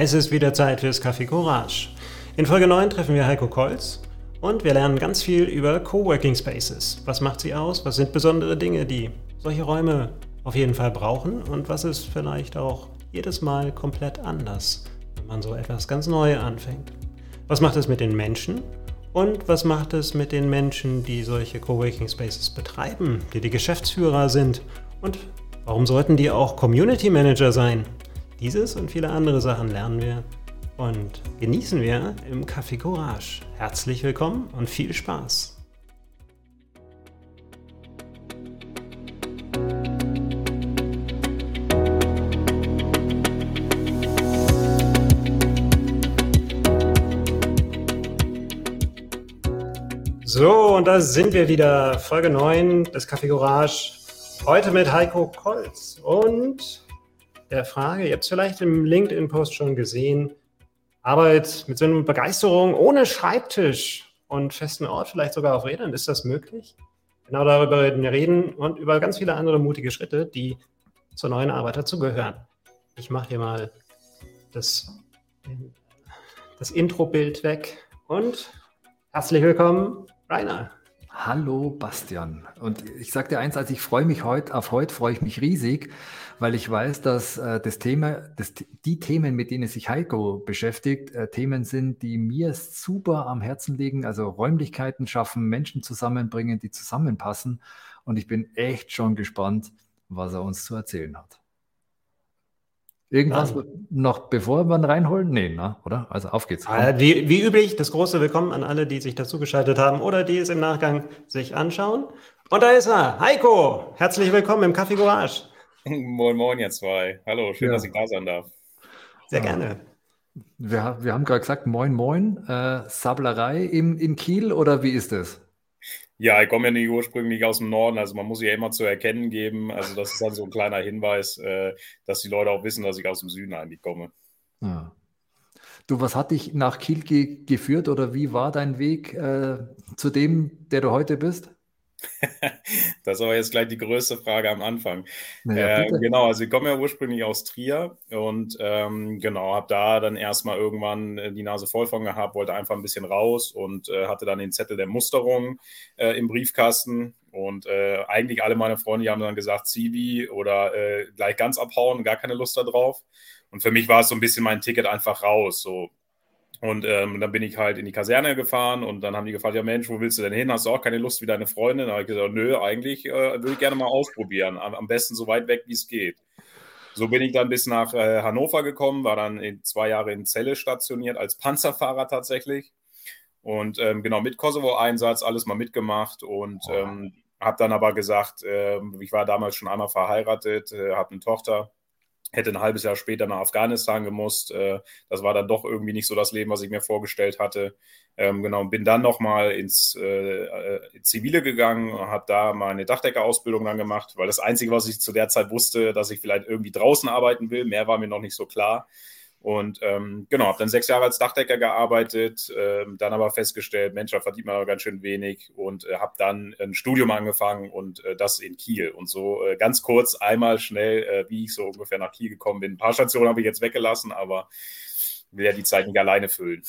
Es ist wieder Zeit fürs Café Courage. In Folge 9 treffen wir Heiko Kolz und wir lernen ganz viel über Coworking Spaces. Was macht sie aus? Was sind besondere Dinge, die solche Räume auf jeden Fall brauchen? Und was ist vielleicht auch jedes Mal komplett anders, wenn man so etwas ganz neu anfängt? Was macht es mit den Menschen? Und was macht es mit den Menschen, die solche Coworking Spaces betreiben, die die Geschäftsführer sind? Und warum sollten die auch Community Manager sein? Dieses und viele andere Sachen lernen wir und genießen wir im Café Courage. Herzlich willkommen und viel Spaß! So, und da sind wir wieder. Folge 9 des Café Courage. Heute mit Heiko Kolz und der Frage, ihr habt es vielleicht im LinkedIn-Post schon gesehen, Arbeit mit so einer Begeisterung ohne Schreibtisch und festen Ort, vielleicht sogar auf Rädern, ist das möglich? Genau darüber reden und über ganz viele andere mutige Schritte, die zur neuen Arbeit dazugehören. Ich mache hier mal das, das Intro-Bild weg und herzlich willkommen, Rainer. Hallo Bastian. Und ich sage dir eins, als ich freue mich heute, auf heute freue ich mich riesig, weil ich weiß, dass äh, das Thema, das, die Themen, mit denen sich Heiko beschäftigt, äh, Themen sind, die mir super am Herzen liegen. Also Räumlichkeiten schaffen, Menschen zusammenbringen, die zusammenpassen. Und ich bin echt schon gespannt, was er uns zu erzählen hat. Irgendwas Nein. noch bevor wir reinholen? Nee, na, oder? Also auf geht's. Ah, wie, wie, üblich, das große Willkommen an alle, die sich dazugeschaltet haben oder die es im Nachgang sich anschauen. Und da ist er, Heiko. Herzlich willkommen im Café Courage. Moin, moin, ihr zwei. Hallo, schön, ja. dass ich da sein darf. Sehr gerne. Wir, wir haben gerade gesagt, moin, moin. Äh, Sablerei im, in Kiel oder wie ist es? Ja, ich komme ja nicht ursprünglich aus dem Norden, also man muss ja immer zu erkennen geben. Also das ist dann so ein kleiner Hinweis, äh, dass die Leute auch wissen, dass ich aus dem Süden eigentlich komme. Ja. Du, was hat dich nach Kiel ge geführt oder wie war dein Weg äh, zu dem, der du heute bist? das ist aber jetzt gleich die größte Frage am Anfang. Ja, äh, genau, also ich komme ja ursprünglich aus Trier und ähm, genau, habe da dann erstmal irgendwann äh, die Nase voll von gehabt, wollte einfach ein bisschen raus und äh, hatte dann den Zettel der Musterung äh, im Briefkasten. Und äh, eigentlich alle meine Freunde haben dann gesagt, Zivi oder äh, gleich ganz abhauen, gar keine Lust darauf. Und für mich war es so ein bisschen mein Ticket einfach raus. So, und ähm, dann bin ich halt in die Kaserne gefahren und dann haben die gefragt, ja Mensch, wo willst du denn hin? Hast du auch keine Lust wie deine Freundin? Da habe ich gesagt, nö, eigentlich äh, würde ich gerne mal ausprobieren. Am, am, besten so weit weg, wie es geht. So bin ich dann bis nach äh, Hannover gekommen, war dann in zwei Jahre in Celle stationiert, als Panzerfahrer tatsächlich. Und ähm, genau, mit Kosovo-Einsatz, alles mal mitgemacht und ähm, habe dann aber gesagt, äh, ich war damals schon einmal verheiratet, äh, habe eine Tochter hätte ein halbes Jahr später nach Afghanistan gemusst. Äh, das war dann doch irgendwie nicht so das Leben, was ich mir vorgestellt hatte. Ähm, genau, bin dann nochmal ins äh, äh, Zivile gegangen, habe da meine Dachdeckerausbildung dann gemacht, weil das Einzige, was ich zu der Zeit wusste, dass ich vielleicht irgendwie draußen arbeiten will, mehr war mir noch nicht so klar. Und ähm, genau, habe dann sechs Jahre als Dachdecker gearbeitet, äh, dann aber festgestellt, Mensch, da verdient man aber ganz schön wenig und äh, habe dann ein Studium angefangen und äh, das in Kiel. Und so äh, ganz kurz einmal schnell, äh, wie ich so ungefähr nach Kiel gekommen bin. Ein paar Stationen habe ich jetzt weggelassen, aber will ja die Zeit nicht alleine füllen.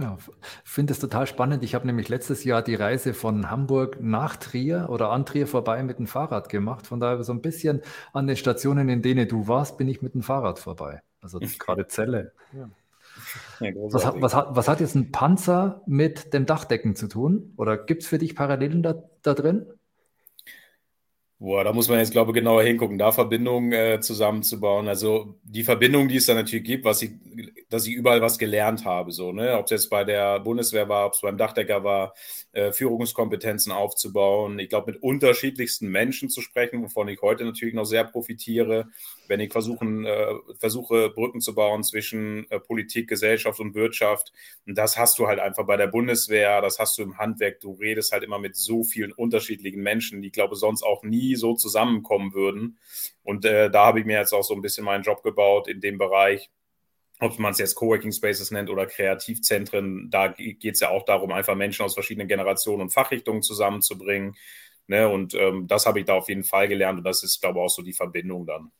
Ja, finde es total spannend. Ich habe nämlich letztes Jahr die Reise von Hamburg nach Trier oder an Trier vorbei mit dem Fahrrad gemacht. Von daher so ein bisschen an den Stationen, in denen du warst, bin ich mit dem Fahrrad vorbei. Also gerade Zelle. Ja. Ja, was, hat, was, hat, was, hat, jetzt ein Panzer mit dem Dachdecken zu tun? Oder gibt es für dich Parallelen da, da drin? Boah, da muss man jetzt, glaube ich, genauer hingucken, da Verbindungen äh, zusammenzubauen. Also die Verbindung, die es da natürlich gibt, was ich, dass ich überall was gelernt habe, so, ne? Ob es jetzt bei der Bundeswehr war, ob es beim Dachdecker war, äh, Führungskompetenzen aufzubauen. Ich glaube, mit unterschiedlichsten Menschen zu sprechen, wovon ich heute natürlich noch sehr profitiere, wenn ich versuchen, äh, versuche, Brücken zu bauen zwischen äh, Politik, Gesellschaft und Wirtschaft. Und das hast du halt einfach bei der Bundeswehr, das hast du im Handwerk. Du redest halt immer mit so vielen unterschiedlichen Menschen, die, ich glaube, sonst auch nie so zusammenkommen würden. Und äh, da habe ich mir jetzt auch so ein bisschen meinen Job gebaut in dem Bereich ob man es jetzt Coworking Spaces nennt oder Kreativzentren, da geht es ja auch darum, einfach Menschen aus verschiedenen Generationen und Fachrichtungen zusammenzubringen. Ne? Und ähm, das habe ich da auf jeden Fall gelernt und das ist, glaube ich, auch so die Verbindung dann.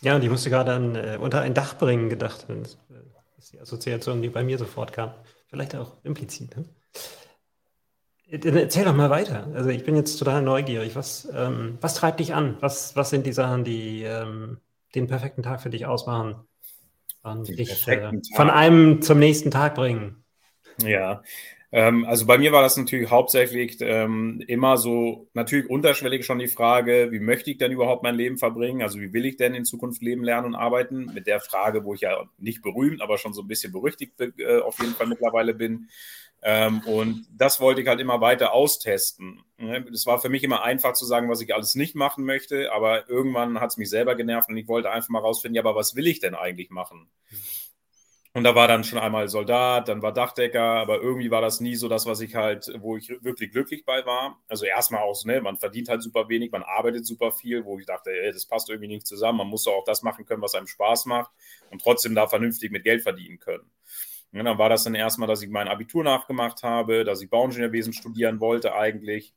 Ja, ich musste gerade an äh, unter ein Dach bringen gedacht. Das ist die Assoziation, die bei mir sofort kam. Vielleicht auch implizit. Ne? Dann erzähl doch mal weiter. Also ich bin jetzt total neugierig. Was, ähm, was treibt dich an? Was, was sind die Sachen, die ähm, den perfekten Tag für dich ausmachen und dich äh, von einem zum nächsten Tag bringen? Ja, ähm, also bei mir war das natürlich hauptsächlich ähm, immer so, natürlich unterschwellig schon die Frage, wie möchte ich denn überhaupt mein Leben verbringen? Also wie will ich denn in Zukunft leben, lernen und arbeiten? Mit der Frage, wo ich ja nicht berühmt, aber schon so ein bisschen berüchtigt äh, auf jeden Fall mittlerweile bin. Ähm, und das wollte ich halt immer weiter austesten. Es war für mich immer einfach zu sagen, was ich alles nicht machen möchte, aber irgendwann hat es mich selber genervt und ich wollte einfach mal rausfinden, ja, aber was will ich denn eigentlich machen? Und da war dann schon einmal Soldat, dann war Dachdecker, aber irgendwie war das nie so das, was ich halt, wo ich wirklich glücklich bei war. Also erstmal auch, ne, man verdient halt super wenig, man arbeitet super viel, wo ich dachte, ey, das passt irgendwie nicht zusammen. Man muss doch auch das machen können, was einem Spaß macht und trotzdem da vernünftig mit Geld verdienen können. Und dann war das dann erstmal, dass ich mein Abitur nachgemacht habe, dass ich Bauingenieurwesen studieren wollte eigentlich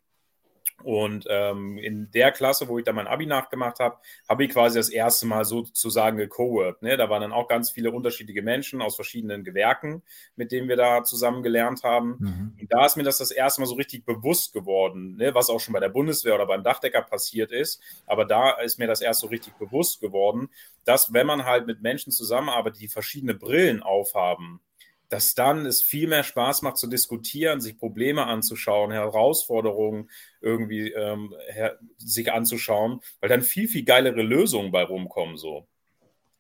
und ähm, in der Klasse, wo ich dann mein Abi nachgemacht habe, habe ich quasi das erste Mal sozusagen gecoworked. Ne? Da waren dann auch ganz viele unterschiedliche Menschen aus verschiedenen Gewerken, mit denen wir da zusammen gelernt haben. Mhm. Und da ist mir das das erste Mal so richtig bewusst geworden, ne? was auch schon bei der Bundeswehr oder beim Dachdecker passiert ist. Aber da ist mir das erst so richtig bewusst geworden, dass wenn man halt mit Menschen zusammenarbeitet, die verschiedene Brillen aufhaben, dass dann es viel mehr Spaß macht zu diskutieren, sich Probleme anzuschauen, Herausforderungen irgendwie ähm, her sich anzuschauen, weil dann viel, viel geilere Lösungen bei rumkommen so.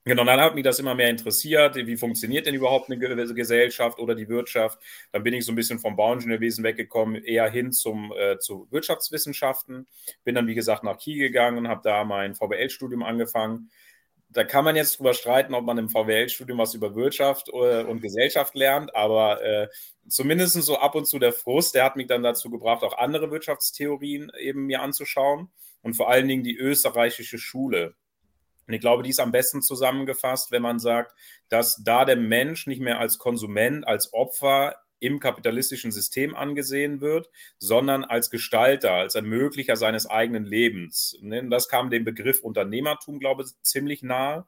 Genau, dann hat mich das immer mehr interessiert, wie funktioniert denn überhaupt eine Gesellschaft oder die Wirtschaft. Dann bin ich so ein bisschen vom Bauingenieurwesen weggekommen, eher hin zum, äh, zu Wirtschaftswissenschaften. Bin dann, wie gesagt, nach Kiel gegangen, habe da mein VWL-Studium angefangen da kann man jetzt drüber streiten, ob man im VWL-Studium was über Wirtschaft äh, und Gesellschaft lernt, aber äh, zumindest so ab und zu der Frust, der hat mich dann dazu gebracht, auch andere Wirtschaftstheorien eben mir anzuschauen und vor allen Dingen die österreichische Schule. Und ich glaube, die ist am besten zusammengefasst, wenn man sagt, dass da der Mensch nicht mehr als Konsument, als Opfer im kapitalistischen System angesehen wird, sondern als Gestalter, als Ermöglicher seines eigenen Lebens. Ne, das kam dem Begriff Unternehmertum, glaube ich, ziemlich nahe.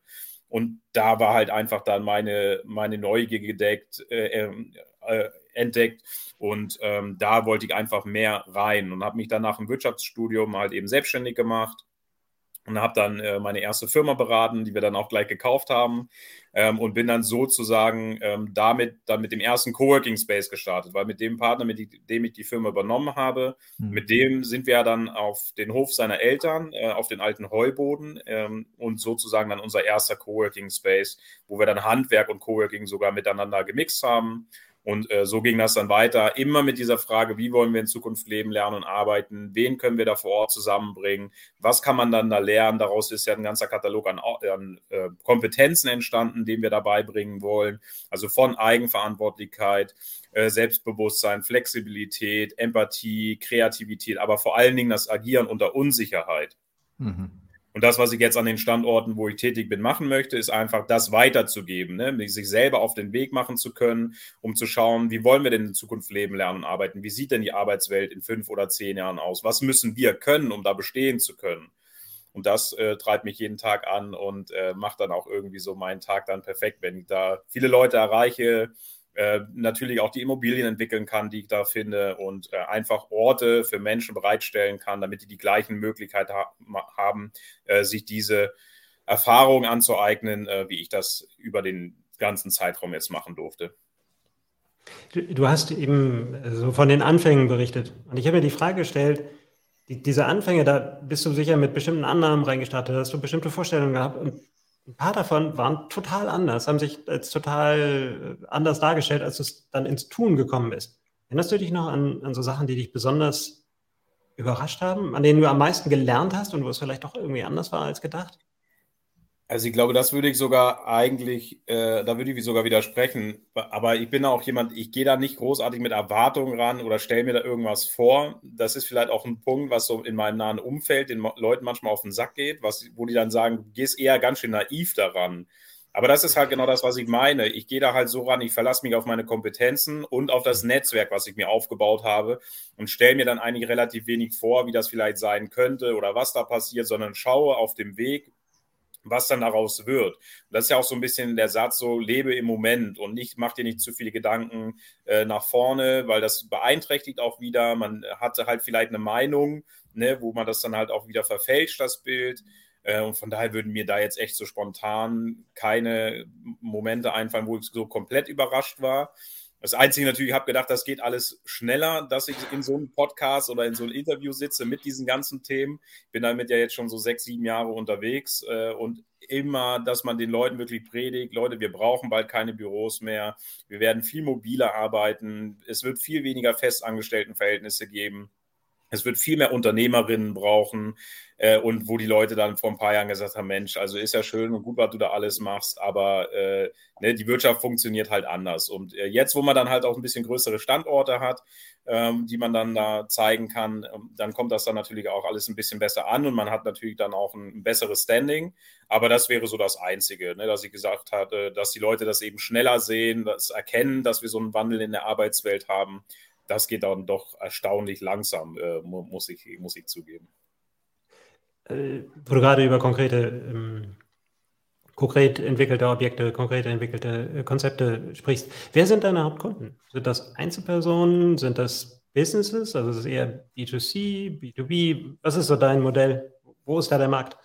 Und da war halt einfach dann meine, meine Neugier gedeckt, äh, ähm, äh, entdeckt. Und ähm, da wollte ich einfach mehr rein und habe mich dann nach dem Wirtschaftsstudium halt eben selbstständig gemacht und habe dann äh, meine erste Firma beraten, die wir dann auch gleich gekauft haben ähm, und bin dann sozusagen ähm, damit dann mit dem ersten Coworking Space gestartet, weil mit dem Partner, mit dem ich die Firma übernommen habe, mhm. mit dem sind wir dann auf den Hof seiner Eltern, äh, auf den alten Heuboden ähm, und sozusagen dann unser erster Coworking Space, wo wir dann Handwerk und Coworking sogar miteinander gemixt haben und äh, so ging das dann weiter, immer mit dieser Frage, wie wollen wir in Zukunft leben, lernen und arbeiten, wen können wir da vor Ort zusammenbringen, was kann man dann da lernen. Daraus ist ja ein ganzer Katalog an, an äh, Kompetenzen entstanden, den wir dabei bringen wollen. Also von Eigenverantwortlichkeit, äh, Selbstbewusstsein, Flexibilität, Empathie, Kreativität, aber vor allen Dingen das Agieren unter Unsicherheit. Mhm. Und das, was ich jetzt an den Standorten, wo ich tätig bin, machen möchte, ist einfach das weiterzugeben, ne? sich selber auf den Weg machen zu können, um zu schauen, wie wollen wir denn in Zukunft leben, lernen und arbeiten? Wie sieht denn die Arbeitswelt in fünf oder zehn Jahren aus? Was müssen wir können, um da bestehen zu können? Und das äh, treibt mich jeden Tag an und äh, macht dann auch irgendwie so meinen Tag dann perfekt, wenn ich da viele Leute erreiche, äh, natürlich auch die Immobilien entwickeln kann, die ich da finde und äh, einfach Orte für Menschen bereitstellen kann, damit die die gleichen Möglichkeiten ha haben, äh, sich diese Erfahrungen anzueignen, äh, wie ich das über den ganzen Zeitraum jetzt machen durfte. Du, hast eben so von den Anfängen berichtet und ich habe mir die Frage gestellt, die, diese Anfänge, da bist du sicher mit bestimmten Annahmen reingestartet, hast du bestimmte Vorstellungen gehabt und ein paar davon waren total anders, haben sich als total äh, anders dargestellt, als es dann ins Tun gekommen ist. Erinnerst du dich noch an, an so Sachen, die dich besonders überrascht haben, an denen du am meisten gelernt hast und wo es vielleicht doch irgendwie anders war als gedacht? Also ich glaube, das würde ich sogar eigentlich, äh, da würde ich sogar widersprechen. Aber ich bin auch jemand, ich gehe da nicht großartig mit Erwartungen ran oder stelle mir da irgendwas vor. Das ist vielleicht auch ein Punkt, was so in meinem nahen Umfeld den Leuten manchmal auf den Sack geht, was, wo die dann sagen, du gehst eher ganz schön naiv daran. Aber das ist halt genau das, was ich meine. Ich gehe da halt so ran, ich verlasse mich auf meine Kompetenzen und auf das Netzwerk, was ich mir aufgebaut habe und stelle mir dann eigentlich relativ wenig vor, wie das vielleicht sein könnte oder was da passiert, sondern schaue auf dem Weg, was dann daraus wird. Und das ist ja auch so ein bisschen der Satz, so lebe im Moment und nicht, mach dir nicht zu viele Gedanken äh, nach vorne, weil das beeinträchtigt auch wieder. Man hatte halt vielleicht eine Meinung, ne, wo man das dann halt auch wieder verfälscht, das Bild. Äh, und von daher würden mir da jetzt echt so spontan keine Momente einfallen, wo ich so komplett überrascht war. Das Einzige natürlich, ich habe gedacht, das geht alles schneller, dass ich in so einem Podcast oder in so einem Interview sitze mit diesen ganzen Themen. Ich bin damit ja jetzt schon so sechs, sieben Jahre unterwegs äh, und immer, dass man den Leuten wirklich predigt, Leute, wir brauchen bald keine Büros mehr, wir werden viel mobiler arbeiten, es wird viel weniger Festangestelltenverhältnisse geben. Es wird viel mehr Unternehmerinnen brauchen äh, und wo die Leute dann vor ein paar Jahren gesagt haben, Mensch, also ist ja schön und gut, was du da alles machst, aber äh, ne, die Wirtschaft funktioniert halt anders. Und äh, jetzt, wo man dann halt auch ein bisschen größere Standorte hat, ähm, die man dann da zeigen kann, ähm, dann kommt das dann natürlich auch alles ein bisschen besser an und man hat natürlich dann auch ein, ein besseres Standing. Aber das wäre so das Einzige, ne, dass ich gesagt hatte, dass die Leute das eben schneller sehen, das erkennen, dass wir so einen Wandel in der Arbeitswelt haben das geht dann doch erstaunlich langsam, äh, muss, ich, muss ich zugeben. Äh, wo du gerade über konkrete, ähm, konkret entwickelte Objekte, konkret entwickelte äh, Konzepte sprichst, wer sind deine Hauptkunden? Sind das Einzelpersonen? Sind das Businesses? Also ist es eher B2C, B2B? Was ist so dein Modell? Wo ist da der Markt?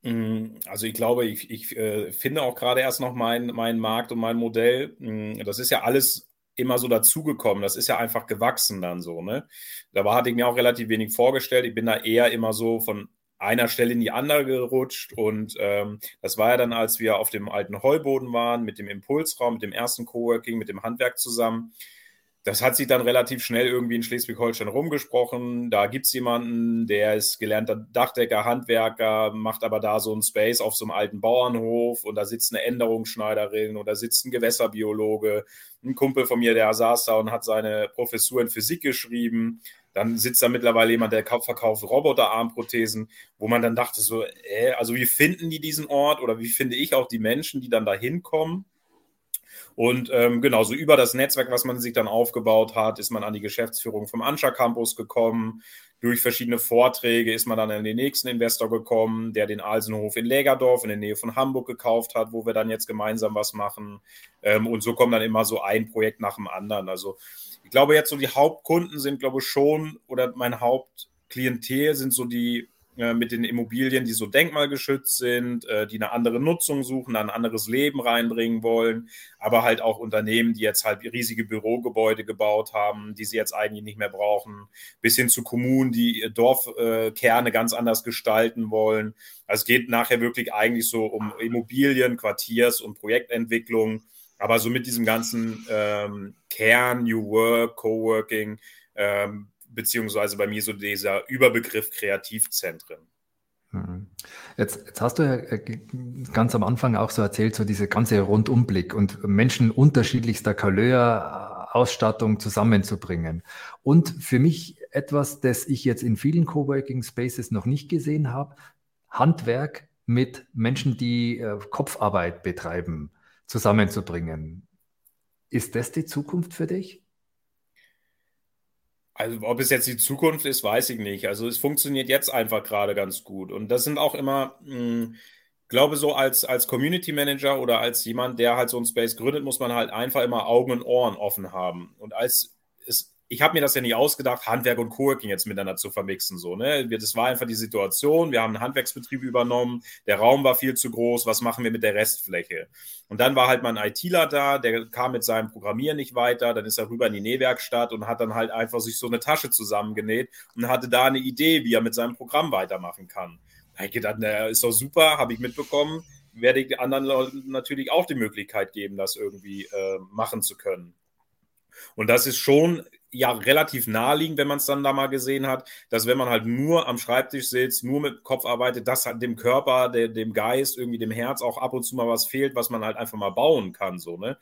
Mm, also ich glaube, ich, ich äh, finde auch gerade erst noch meinen mein Markt und mein Modell. Mm, das ist ja alles immer so dazugekommen. Das ist ja einfach gewachsen dann so, ne? Da war, hatte ich mir auch relativ wenig vorgestellt. Ich bin da eher immer so von einer Stelle in die andere gerutscht und ähm, das war ja dann, als wir auf dem alten Heuboden waren, mit dem Impulsraum, mit dem ersten Coworking, mit dem Handwerk zusammen das hat sich dann relativ schnell irgendwie in Schleswig-Holstein rumgesprochen. Da gibt es jemanden, der ist gelernter Dachdecker, Handwerker, macht aber da so einen Space auf so einem alten Bauernhof und da sitzt eine Änderungsschneiderin oder sitzt ein Gewässerbiologe. Ein Kumpel von mir, der saß da und hat seine Professur in Physik geschrieben. Dann sitzt da mittlerweile jemand, der verkauft Roboterarmprothesen, wo man dann dachte so, äh, also wie finden die diesen Ort oder wie finde ich auch die Menschen, die dann da hinkommen? Und ähm, genau, so über das Netzwerk, was man sich dann aufgebaut hat, ist man an die Geschäftsführung vom Anscha Campus gekommen. Durch verschiedene Vorträge ist man dann an den nächsten Investor gekommen, der den Alsenhof in Lägerdorf in der Nähe von Hamburg gekauft hat, wo wir dann jetzt gemeinsam was machen. Ähm, und so kommt dann immer so ein Projekt nach dem anderen. Also ich glaube jetzt so die Hauptkunden sind, glaube ich, schon, oder mein Hauptklientel sind so die mit den Immobilien, die so denkmalgeschützt sind, äh, die eine andere Nutzung suchen, ein anderes Leben reinbringen wollen, aber halt auch Unternehmen, die jetzt halt riesige Bürogebäude gebaut haben, die sie jetzt eigentlich nicht mehr brauchen, bis hin zu Kommunen, die Dorfkerne ganz anders gestalten wollen. Also es geht nachher wirklich eigentlich so um Immobilien, Quartiers- und Projektentwicklung, aber so mit diesem ganzen ähm, Kern, New Work, Coworking, ähm, beziehungsweise bei mir so dieser Überbegriff Kreativzentren. Mhm. Jetzt, jetzt, hast du ja äh, ganz am Anfang auch so erzählt, so diese ganze Rundumblick und Menschen unterschiedlichster Couleur, äh, Ausstattung zusammenzubringen. Und für mich etwas, das ich jetzt in vielen Coworking Spaces noch nicht gesehen habe, Handwerk mit Menschen, die äh, Kopfarbeit betreiben, zusammenzubringen. Ist das die Zukunft für dich? Also ob es jetzt die Zukunft ist, weiß ich nicht. Also es funktioniert jetzt einfach gerade ganz gut. Und das sind auch immer, mh, hm, glaube so als, als Community Manager oder als jemand, der halt so einen Space gründet, muss man halt einfach immer Augen und Ohren offen haben. Und als ich habe mir das ja nicht ausgedacht, Handwerk und Coworking jetzt miteinander zu vermixen. So, ne? Das war einfach die Situation. Wir haben einen Handwerksbetrieb übernommen, der Raum war viel zu groß, was machen wir mit der Restfläche? Und dann war halt mal ein ITler da, der kam mit seinem Programmieren nicht weiter, dann ist er rüber in die Nähwerkstatt und hat dann halt einfach sich so eine Tasche zusammengenäht und hatte da eine Idee, wie er mit seinem Programm weitermachen kann. Da ich gedacht, na, ist doch super, habe ich mitbekommen, werde ich anderen Leuten natürlich auch die Möglichkeit geben, das irgendwie äh, machen zu können. Und das ist schon ja relativ naheliegend, wenn man es dann da mal gesehen hat, dass wenn man halt nur am Schreibtisch sitzt, nur mit Kopf arbeitet, dass halt dem Körper, der, dem Geist, irgendwie dem Herz auch ab und zu mal was fehlt, was man halt einfach mal bauen kann, so, ne?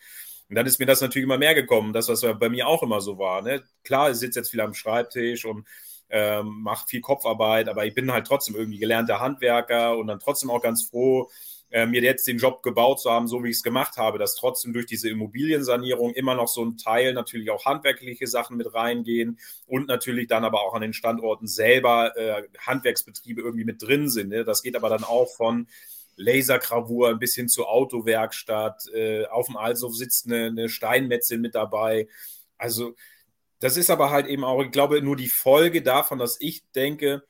Und dann ist mir das natürlich immer mehr gekommen, das, was bei mir auch immer so war, ne? Klar, ich sitze jetzt viel am Schreibtisch und ähm, mache viel Kopfarbeit, aber ich bin halt trotzdem irgendwie gelernter Handwerker und dann trotzdem auch ganz froh, äh, mir jetzt den Job gebaut zu haben, so wie ich es gemacht habe, dass trotzdem durch diese Immobiliensanierung immer noch so ein Teil natürlich auch handwerkliche Sachen mit reingehen und natürlich dann aber auch an den Standorten selber äh, Handwerksbetriebe irgendwie mit drin sind. Ne? Das geht aber dann auch von Lasergravur bis hin zur Autowerkstatt. Äh, auf dem Alshof sitzt eine, eine Steinmetze mit dabei. Also das ist aber halt eben auch, ich glaube, nur die Folge davon, dass ich denke,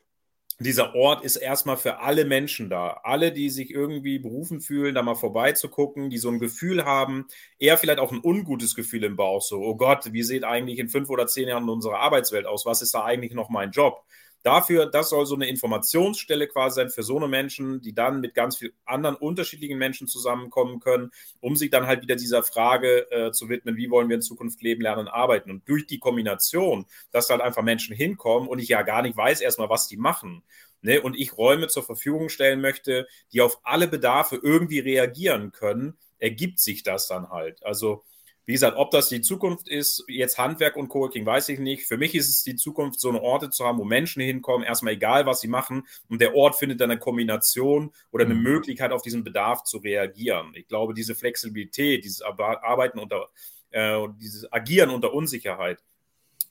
dieser Ort ist erstmal für alle Menschen da. Alle, die sich irgendwie berufen fühlen, da mal vorbeizugucken, die so ein Gefühl haben, eher vielleicht auch ein ungutes Gefühl im Bauch, so, oh Gott, wie sieht eigentlich in fünf oder zehn Jahren unsere Arbeitswelt aus? Was ist da eigentlich noch mein Job? Dafür, das soll so eine Informationsstelle quasi sein für so eine Menschen, die dann mit ganz vielen anderen unterschiedlichen Menschen zusammenkommen können, um sich dann halt wieder dieser Frage äh, zu widmen, wie wollen wir in Zukunft leben, lernen, arbeiten. Und durch die Kombination, dass dann einfach Menschen hinkommen und ich ja gar nicht weiß erstmal, was die machen, ne, und ich Räume zur Verfügung stellen möchte, die auf alle Bedarfe irgendwie reagieren können, ergibt sich das dann halt. Also wie gesagt, ob das die Zukunft ist, jetzt Handwerk und Coworking, weiß ich nicht. Für mich ist es die Zukunft, so eine Orte zu haben, wo Menschen hinkommen, erstmal egal, was sie machen. Und der Ort findet dann eine Kombination oder eine mhm. Möglichkeit, auf diesen Bedarf zu reagieren. Ich glaube, diese Flexibilität, dieses Arbeiten unter, äh, dieses Agieren unter Unsicherheit,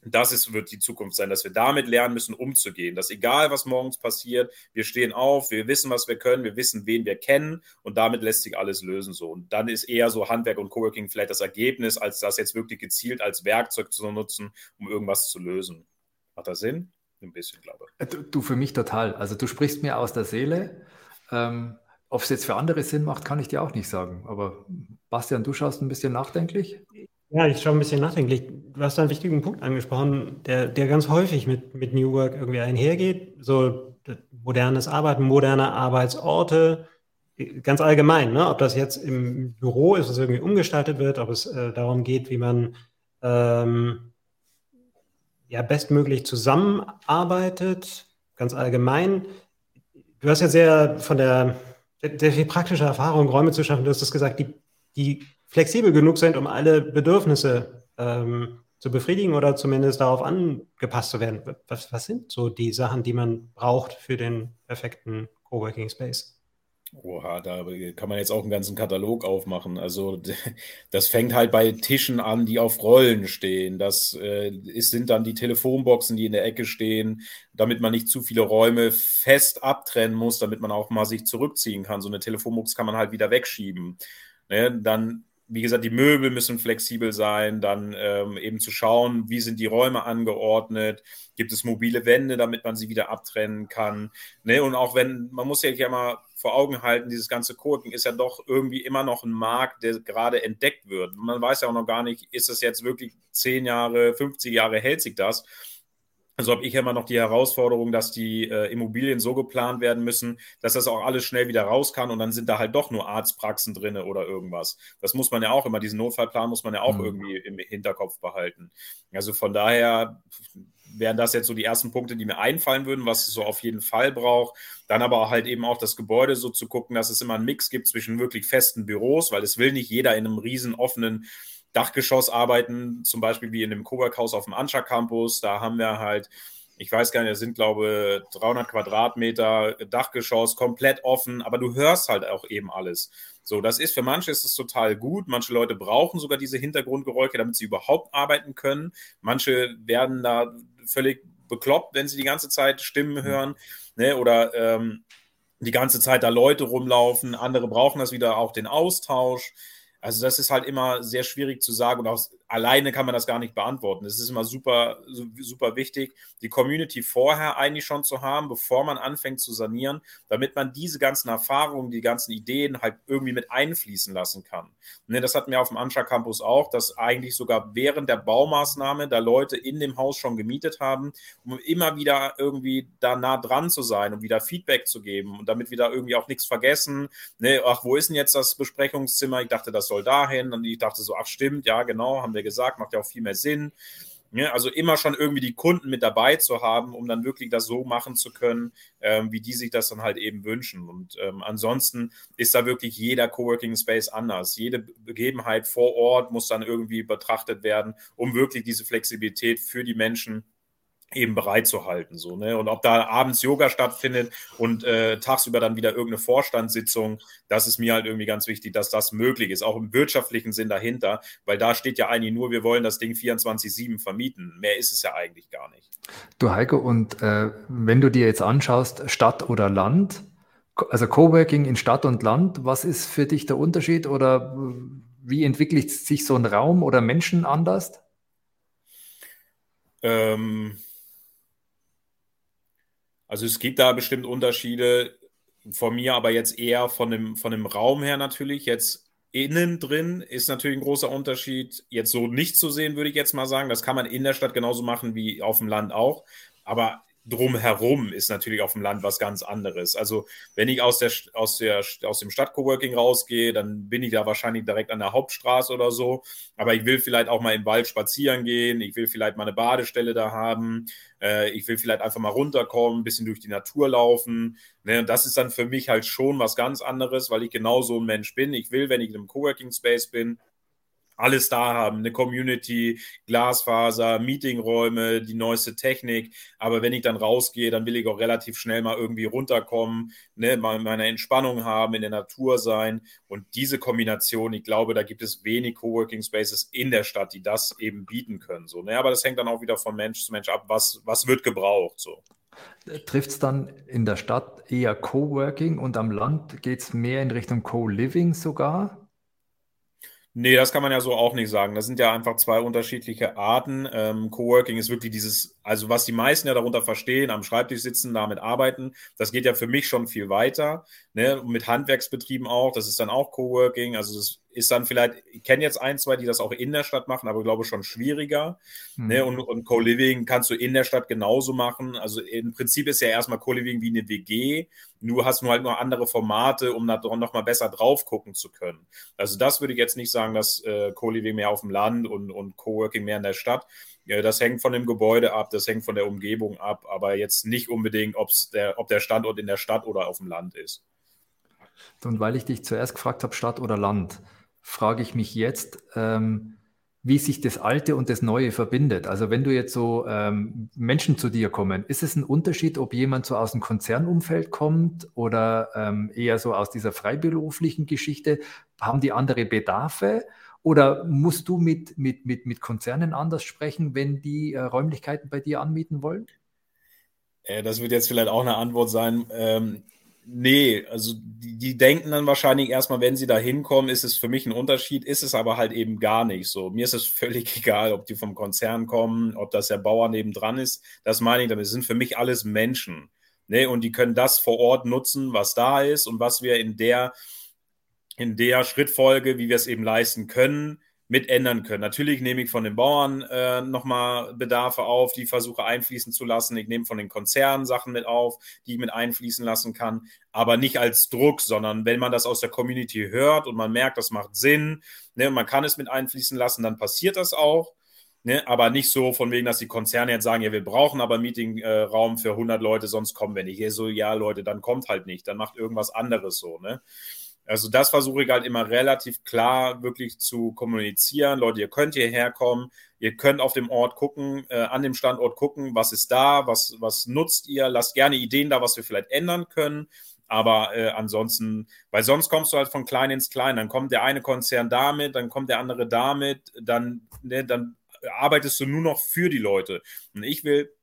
das ist, wird die Zukunft sein, dass wir damit lernen müssen, umzugehen. Dass egal, was morgens passiert, wir stehen auf, wir wissen, was wir können, wir wissen, wen wir kennen und damit lässt sich alles lösen so. Und dann ist eher so Handwerk und Coworking vielleicht das Ergebnis, als das jetzt wirklich gezielt als Werkzeug zu nutzen, um irgendwas zu lösen. Macht das Sinn? Ein bisschen, glaube ich. Du, du für mich total. Also du sprichst mir aus der Seele. Ähm, Ob es jetzt für andere Sinn macht, kann ich dir auch nicht sagen. Aber Bastian, du schaust ein bisschen nachdenklich. Ja, ich schaue ein bisschen nachdenklich. Du hast da einen wichtigen Punkt angesprochen, der, der ganz häufig mit, mit New Work irgendwie einhergeht. So modernes Arbeiten, moderne Arbeitsorte, ganz allgemein, ne? ob das jetzt im Büro ist, was irgendwie umgestaltet wird, ob es äh, darum geht, wie man ähm, ja, bestmöglich zusammenarbeitet, ganz allgemein. Du hast ja sehr von der, sehr viel praktische Erfahrung, Räume zu schaffen. Du hast es gesagt, die, die flexibel genug sind, um alle Bedürfnisse ähm, zu befriedigen oder zumindest darauf angepasst zu werden. Was, was, sind so die Sachen, die man braucht für den perfekten Coworking Space? Oha, da kann man jetzt auch einen ganzen Katalog aufmachen. Also das fängt halt bei Tischen an, die auf Rollen stehen. Das äh, ist, sind dann die Telefonboxen, die in der Ecke stehen, damit man nicht zu viele Räume fest abtrennen muss, damit man auch mal sich zurückziehen kann. So eine Telefonbox kann man halt wieder wegschieben. Ne? Dann wie gesagt, die Möbel müssen flexibel sein, dann ähm, eben zu schauen, wie sind die Räume angeordnet, gibt es mobile Wände, damit man sie wieder abtrennen kann. Ne? Und auch wenn, man muss ja mal vor Augen halten, dieses ganze Coworking ist ja doch irgendwie immer noch ein Markt, der gerade entdeckt wird. Man weiß ja auch noch gar nicht, ist es jetzt wirklich 10 Jahre, 50 Jahre hält sich das? Also habe ich immer noch die Herausforderung, dass die äh, Immobilien so geplant werden müssen, dass das auch alles schnell wieder raus kann und dann sind da halt doch nur Arztpraxen drin oder irgendwas. Das muss man ja auch immer, diesen Notfallplan muss man ja auch mhm. irgendwie im Hinterkopf behalten. Also von daher wären das jetzt so die ersten Punkte, die mir einfallen würden, was es so auf jeden Fall braucht. Dann aber halt eben auch das Gebäude so zu gucken, dass es immer einen Mix gibt zwischen wirklich festen Büros, weil es will nicht jeder in einem riesen offenen Dachgeschoss arbeiten, zum Beispiel wie in dem Cowork-Haus auf dem Anscha Campus. Da haben wir halt, ich weiß gar nicht, das sind glaube 300 Quadratmeter Dachgeschoss, komplett offen, aber du hörst halt auch eben alles. So, das ist für manche ist es total gut. Manche Leute brauchen sogar diese Hintergrundgeräusche, damit sie überhaupt arbeiten können. Manche werden da völlig bekloppt, wenn sie die ganze Zeit Stimmen mhm. hören, ne? Oder ähm, die ganze Zeit da Leute rumlaufen. Andere brauchen das wieder auch den Austausch. Also das ist halt immer sehr schwierig zu sagen und auch alleine kann man das gar nicht beantworten. Es ist immer super, super wichtig, die Community vorher eigentlich schon zu haben, bevor man anfängt zu sanieren, damit man diese ganzen Erfahrungen, die ganzen Ideen halt irgendwie mit einfließen lassen kann. Ne, das hatten wir auf dem Anscha Campus auch, dass eigentlich sogar während der Baumaßnahme da Leute in dem Haus schon gemietet haben, um immer wieder irgendwie da nah dran zu sein und wieder Feedback zu geben und damit wir da irgendwie auch nichts vergessen. Ne, ach, wo ist denn jetzt das Besprechungszimmer? Ich dachte, das soll dahin. Und ich dachte so, ach stimmt, ja, genau, haben wir gesagt, macht ja auch viel mehr Sinn. Ja, also immer schon irgendwie die Kunden mit dabei zu haben, um dann wirklich das so machen zu können, ähm, wie die sich das dann halt eben wünschen. Und ähm, ansonsten ist da wirklich jeder Coworking Space anders. Jede Begebenheit vor Ort muss dann irgendwie betrachtet werden, um wirklich diese Flexibilität für die Menschen eben bereit zu halten. So, ne? Und ob da abends Yoga stattfindet und äh, tagsüber dann wieder irgendeine Vorstandssitzung, das ist mir halt irgendwie ganz wichtig, dass das möglich ist, auch im wirtschaftlichen Sinn dahinter, weil da steht ja eigentlich nur, wir wollen das Ding 24-7 vermieten. Mehr ist es ja eigentlich gar nicht. Du Heiko, und äh, wenn du dir jetzt anschaust, Stadt oder Land, also Coworking in Stadt und Land, was ist für dich der Unterschied oder wie entwickelt sich so ein Raum oder Menschen anders? Ähm, also es gibt da bestimmt Unterschiede von mir, aber jetzt eher von dem, von dem Raum her natürlich. Jetzt innen drin ist natürlich ein großer Unterschied. Jetzt so nicht zu sehen, würde ich jetzt mal sagen. Das kann man in der Stadt genauso machen wie auf dem Land auch. Aber drumherum ist natürlich auf dem Land was ganz anderes. Also wenn ich aus, der, aus, der, aus dem Stadtcoworking rausgehe, dann bin ich da wahrscheinlich direkt an der Hauptstraße oder so. Aber ich will vielleicht auch mal im Wald spazieren gehen. Ich will vielleicht mal eine Badestelle da haben. Äh, ich will vielleicht einfach mal runterkommen, ein bisschen durch die Natur laufen. Ne? Und das ist dann für mich halt schon was ganz anderes, weil ich genau so ein Mensch bin. Ich will, wenn ich in einem Coworking Space bin, alles da haben, eine Community, Glasfaser, Meetingräume, die neueste Technik. Aber wenn ich dann rausgehe, dann will ich auch relativ schnell mal irgendwie runterkommen, ne, mal meine Entspannung haben, in der Natur sein. Und diese Kombination, ich glaube, da gibt es wenig Coworking Spaces in der Stadt, die das eben bieten können. So, ne? Aber das hängt dann auch wieder von Mensch zu Mensch ab, was, was wird gebraucht. So. Trifft es dann in der Stadt eher Coworking und am Land geht es mehr in Richtung Co-Living sogar? Nee, das kann man ja so auch nicht sagen. Das sind ja einfach zwei unterschiedliche Arten. Ähm, Coworking ist wirklich dieses, also was die meisten ja darunter verstehen, am Schreibtisch sitzen, damit arbeiten, das geht ja für mich schon viel weiter. Ne? Mit Handwerksbetrieben auch, das ist dann auch Coworking. Also das ist dann vielleicht, ich kenne jetzt ein, zwei, die das auch in der Stadt machen, aber glaube schon schwieriger. Mhm. Ne? Und, und Co-Living kannst du in der Stadt genauso machen. Also im Prinzip ist ja erstmal Co-Living wie eine WG. Nur hast du halt nur andere Formate, um da noch mal besser drauf gucken zu können. Also das würde ich jetzt nicht sagen, dass äh, Co-Living mehr auf dem Land und, und Coworking mehr in der Stadt. Ja, das hängt von dem Gebäude ab, das hängt von der Umgebung ab, aber jetzt nicht unbedingt, ob's der, ob der Standort in der Stadt oder auf dem Land ist. Und weil ich dich zuerst gefragt habe, Stadt oder Land, frage ich mich jetzt, ähm, wie sich das Alte und das Neue verbindet. Also wenn du jetzt so ähm, Menschen zu dir kommen, ist es ein Unterschied, ob jemand so aus dem Konzernumfeld kommt oder ähm, eher so aus dieser freiberuflichen Geschichte? Haben die andere Bedarfe? Oder musst du mit, mit, mit, mit Konzernen anders sprechen, wenn die äh, Räumlichkeiten bei dir anmieten wollen? Äh, das wird jetzt vielleicht auch eine Antwort sein. Ähm, Nee, also die, die, denken dann wahrscheinlich erstmal, wenn sie da hinkommen, ist es für mich ein Unterschied, ist es aber halt eben gar nicht so. Mir ist es völlig egal, ob die vom Konzern kommen, ob das der Bauer nebendran ist. Das meine ich damit. Es sind für mich alles Menschen. Ne? Und die können das vor Ort nutzen, was da ist und was wir in der, in der Schrittfolge, wie wir es eben leisten können, mit ändern können. Natürlich nehme ich von den Bauern äh, nochmal Bedarfe auf, die versuche einfließen zu lassen. Ich nehme von den Konzernen Sachen mit auf, die ich mit einfließen lassen kann, aber nicht als Druck, sondern wenn man das aus der Community hört und man merkt, das macht Sinn, ne, man kann es mit einfließen lassen, dann passiert das auch. Ne, aber nicht so von wegen, dass die Konzerne jetzt sagen, ja, wir brauchen aber Meetingraum äh, für 100 Leute, sonst kommen wir nicht. Hier so, ja, Leute, dann kommt halt nicht, dann macht irgendwas anderes so. Ne? Also das versuche ich halt immer relativ klar wirklich zu kommunizieren. Leute, ihr könnt hierher kommen, ihr könnt auf dem Ort gucken, äh, an dem Standort gucken, was ist da, was, was nutzt ihr, lasst gerne Ideen da, was wir vielleicht ändern können. Aber äh, ansonsten, weil sonst kommst du halt von klein ins Klein. Dann kommt der eine Konzern damit, dann kommt der andere damit, dann, ne, dann arbeitest du nur noch für die Leute. Und ich will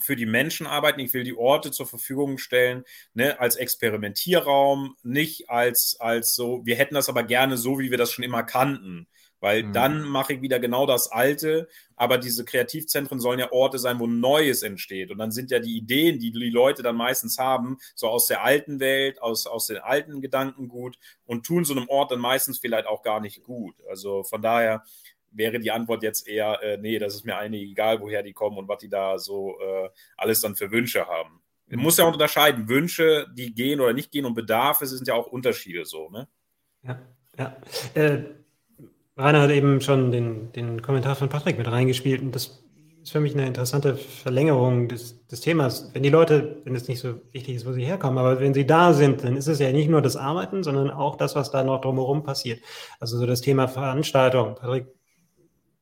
für die Menschen arbeiten. Ich will die Orte zur Verfügung stellen, ne, als Experimentierraum, nicht als, als so, wir hätten das aber gerne so, wie wir das schon immer kannten. Weil mhm. dann mache ich wieder genau das Alte, aber diese Kreativzentren sollen ja Orte sein, wo Neues entsteht. Und dann sind ja die Ideen, die die Leute dann meistens haben, so aus der alten Welt, aus, aus den alten Gedanken gut und tun so einem Ort dann meistens vielleicht auch gar nicht gut. Also von daher wäre die Antwort jetzt eher, äh, nee, das ist mir eigentlich egal, woher die kommen und was die da so äh, alles dann für Wünsche haben. Man muss ja unterscheiden, Wünsche, die gehen oder nicht gehen und Bedarfe sind ja auch Unterschiede so, ne? Ja, ja. Äh, Rainer hat eben schon den, den Kommentar von Patrick mit reingespielt und das ist für mich eine interessante Verlängerung des, des Themas. Wenn die Leute, wenn es nicht so wichtig ist, wo sie herkommen, aber wenn sie da sind, dann ist es ja nicht nur das Arbeiten, sondern auch das, was da noch drumherum passiert. Also so das Thema Veranstaltung. Patrick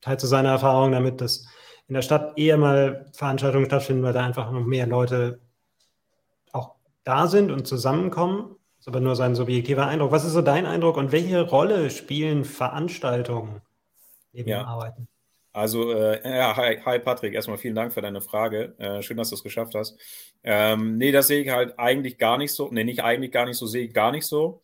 teilt so seine Erfahrung damit, dass in der Stadt eher mal Veranstaltungen stattfinden, weil da einfach noch mehr Leute auch da sind und zusammenkommen. Das ist aber nur sein subjektiver Eindruck. Was ist so dein Eindruck und welche Rolle spielen Veranstaltungen neben ja. Arbeiten? Also, äh, ja, hi, hi, Patrick, erstmal vielen Dank für deine Frage. Äh, schön, dass du es geschafft hast. Ähm, nee, das sehe ich halt eigentlich gar nicht so. Nee, nicht eigentlich gar nicht so, sehe ich gar nicht so.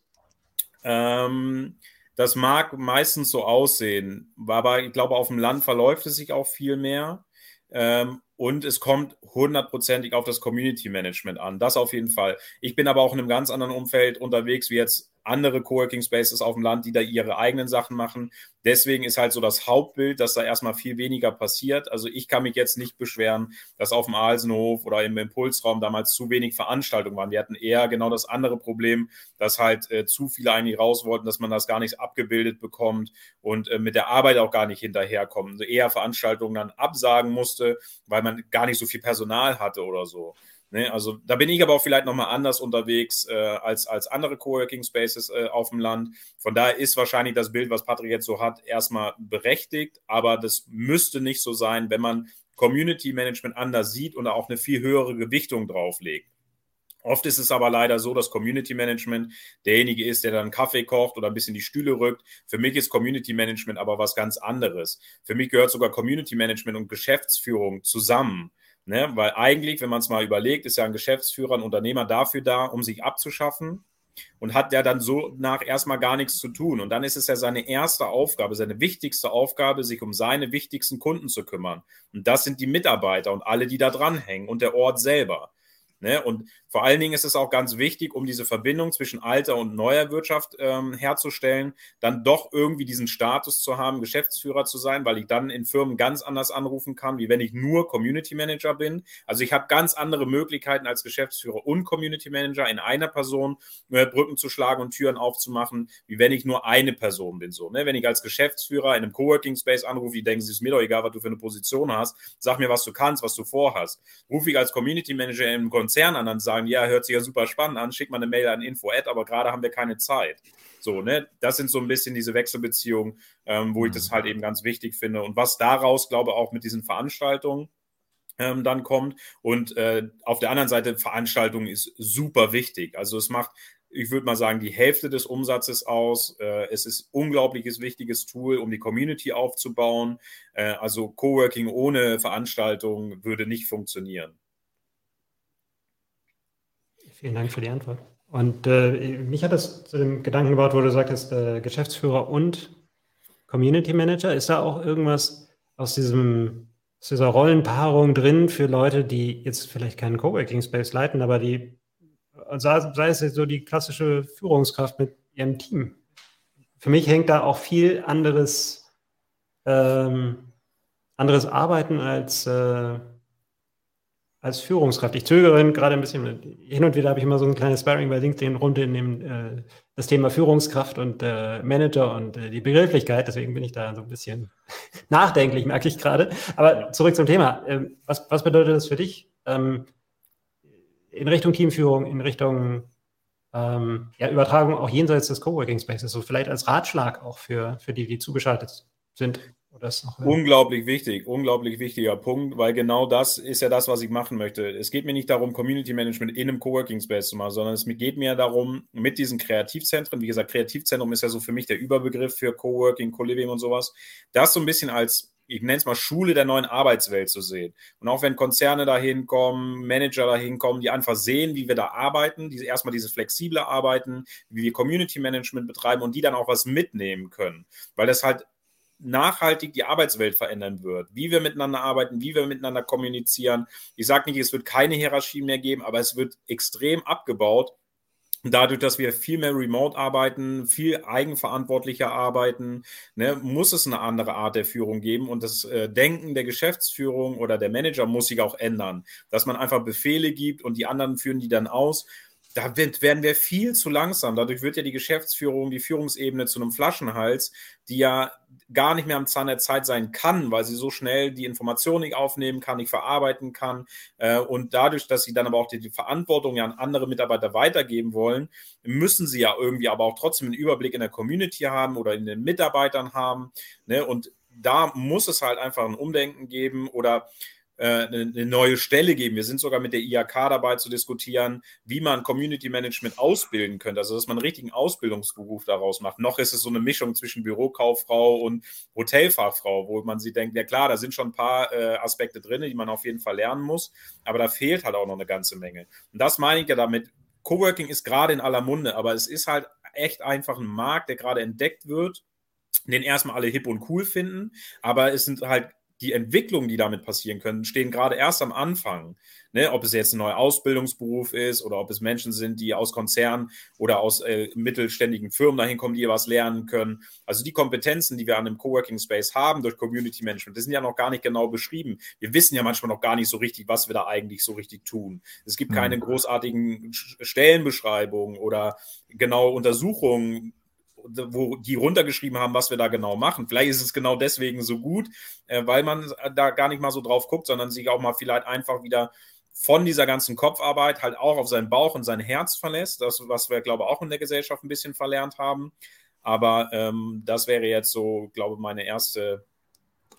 Ähm, das mag meistens so aussehen, aber ich glaube, auf dem Land verläuft es sich auch viel mehr. Ähm, und es kommt hundertprozentig auf das Community Management an. Das auf jeden Fall. Ich bin aber auch in einem ganz anderen Umfeld unterwegs, wie jetzt andere Coworking Spaces auf dem Land, die da ihre eigenen Sachen machen. Deswegen ist halt so das Hauptbild, dass da erstmal viel weniger passiert. Also ich kann mich jetzt nicht beschweren, dass auf dem Alsenhof oder im Impulsraum damals zu wenig Veranstaltungen waren. Wir hatten eher genau das andere Problem, dass halt äh, zu viele eigentlich raus wollten, dass man das gar nicht abgebildet bekommt und äh, mit der Arbeit auch gar nicht hinterherkommen. Also eher Veranstaltungen dann absagen musste, weil man gar nicht so viel Personal hatte oder so. Ne? Also da bin ich aber auch vielleicht nochmal anders unterwegs äh, als, als andere Coworking Spaces äh, auf dem Land. Von daher ist wahrscheinlich das Bild, was Patrick jetzt so hat, erstmal berechtigt, aber das müsste nicht so sein, wenn man Community Management anders sieht und auch eine viel höhere Gewichtung drauflegt. Oft ist es aber leider so, dass Community Management derjenige ist, der dann Kaffee kocht oder ein bisschen die Stühle rückt. Für mich ist Community Management aber was ganz anderes. Für mich gehört sogar Community Management und Geschäftsführung zusammen. Ne? Weil eigentlich, wenn man es mal überlegt, ist ja ein Geschäftsführer, ein Unternehmer dafür da, um sich abzuschaffen und hat ja dann so nach erstmal gar nichts zu tun. Und dann ist es ja seine erste Aufgabe, seine wichtigste Aufgabe, sich um seine wichtigsten Kunden zu kümmern. Und das sind die Mitarbeiter und alle, die da dranhängen und der Ort selber. Ne? Und vor allen Dingen ist es auch ganz wichtig, um diese Verbindung zwischen alter und neuer Wirtschaft ähm, herzustellen, dann doch irgendwie diesen Status zu haben, Geschäftsführer zu sein, weil ich dann in Firmen ganz anders anrufen kann, wie wenn ich nur Community Manager bin. Also ich habe ganz andere Möglichkeiten als Geschäftsführer und Community Manager in einer Person äh, Brücken zu schlagen und Türen aufzumachen, wie wenn ich nur eine Person bin. So, ne? Wenn ich als Geschäftsführer in einem Coworking Space anrufe, die denken, es ist mir doch egal, was du für eine Position hast, sag mir, was du kannst, was du vorhast. Rufe ich als Community Manager in einem Konzern Konzern an, dann sagen, ja, hört sich ja super spannend an, schick mal eine Mail an info-ad, aber gerade haben wir keine Zeit. So, ne, das sind so ein bisschen diese Wechselbeziehungen, ähm, wo ich das mhm. halt eben ganz wichtig finde. Und was daraus, glaube ich, auch mit diesen Veranstaltungen ähm, dann kommt. Und äh, auf der anderen Seite, Veranstaltung ist super wichtig. Also es macht ich würde mal sagen, die Hälfte des Umsatzes aus. Äh, es ist unglaubliches wichtiges Tool, um die Community aufzubauen. Äh, also Coworking ohne Veranstaltung würde nicht funktionieren. Vielen Dank für die Antwort. Und äh, mich hat das zu dem Gedanken gebaut, wo du sagtest, äh, Geschäftsführer und Community Manager. Ist da auch irgendwas aus diesem aus dieser Rollenpaarung drin für Leute, die jetzt vielleicht keinen Coworking Space leiten, aber die sei, sei es so die klassische Führungskraft mit ihrem Team. Für mich hängt da auch viel anderes ähm, anderes Arbeiten als äh, als Führungskraft. Ich zögere gerade ein bisschen. Hin und wieder habe ich immer so ein kleines Sparring bei LinkedIn rund in dem, äh, das Thema Führungskraft und äh, Manager und äh, die Begrifflichkeit. Deswegen bin ich da so ein bisschen nachdenklich, merke ich gerade. Aber zurück zum Thema. Ähm, was, was bedeutet das für dich ähm, in Richtung Teamführung, in Richtung ähm, ja, Übertragung auch jenseits des Coworking Spaces? So vielleicht als Ratschlag auch für, für die, die zugeschaltet sind. Unglaublich wichtig, unglaublich wichtiger Punkt, weil genau das ist ja das, was ich machen möchte. Es geht mir nicht darum, Community Management in einem Coworking Space zu machen, sondern es geht mir darum, mit diesen Kreativzentren, wie gesagt, Kreativzentrum ist ja so für mich der Überbegriff für Coworking, Co-Living und sowas, das so ein bisschen als ich nenne es mal Schule der neuen Arbeitswelt zu sehen. Und auch wenn Konzerne dahin kommen, Manager dahin kommen, die einfach sehen, wie wir da arbeiten, die erstmal dieses flexible Arbeiten, wie wir Community Management betreiben und die dann auch was mitnehmen können. Weil das halt nachhaltig die Arbeitswelt verändern wird, wie wir miteinander arbeiten, wie wir miteinander kommunizieren. Ich sage nicht, es wird keine Hierarchie mehr geben, aber es wird extrem abgebaut. Dadurch, dass wir viel mehr remote arbeiten, viel eigenverantwortlicher arbeiten, ne, muss es eine andere Art der Führung geben. Und das äh, Denken der Geschäftsführung oder der Manager muss sich auch ändern. Dass man einfach Befehle gibt und die anderen führen die dann aus da werden wir viel zu langsam. Dadurch wird ja die Geschäftsführung, die Führungsebene zu einem Flaschenhals, die ja gar nicht mehr am Zahn der Zeit sein kann, weil sie so schnell die Informationen nicht aufnehmen kann, nicht verarbeiten kann. Äh, und dadurch, dass sie dann aber auch die, Verantwortung ja an andere Mitarbeiter weitergeben wollen, müssen sie ja irgendwie aber auch trotzdem einen Überblick in der Community haben oder in den Mitarbeitern haben. Ne? Und da muss es halt einfach ein Umdenken geben oder eine neue Stelle geben. Wir sind sogar mit der IAK dabei zu diskutieren, wie man Community Management ausbilden könnte, also dass man einen richtigen Ausbildungsberuf daraus macht. Noch ist es so eine Mischung zwischen Bürokauffrau und Hotelfachfrau, wo man sie denkt, ja klar, da sind schon ein paar äh, Aspekte drin, die man auf jeden Fall lernen muss, aber da fehlt halt auch noch eine ganze Menge. Und das meine ich ja damit. Coworking ist gerade in aller Munde, aber es ist halt echt einfach ein Markt, der gerade entdeckt wird den erstmal alle hip und cool finden, aber es sind halt die Entwicklungen, die damit passieren können, stehen gerade erst am Anfang. Ne? Ob es jetzt ein neuer Ausbildungsberuf ist oder ob es Menschen sind, die aus Konzernen oder aus äh, mittelständigen Firmen dahin kommen, die was lernen können. Also die Kompetenzen, die wir an einem Coworking Space haben durch Community Management, das sind ja noch gar nicht genau beschrieben. Wir wissen ja manchmal noch gar nicht so richtig, was wir da eigentlich so richtig tun. Es gibt keine mhm. großartigen Stellenbeschreibungen oder genau Untersuchungen wo die runtergeschrieben haben, was wir da genau machen. Vielleicht ist es genau deswegen so gut, äh, weil man da gar nicht mal so drauf guckt, sondern sich auch mal vielleicht einfach wieder von dieser ganzen Kopfarbeit halt auch auf seinen Bauch und sein Herz verlässt. Das, was wir, glaube ich, auch in der Gesellschaft ein bisschen verlernt haben. Aber ähm, das wäre jetzt so, glaube ich, meine erste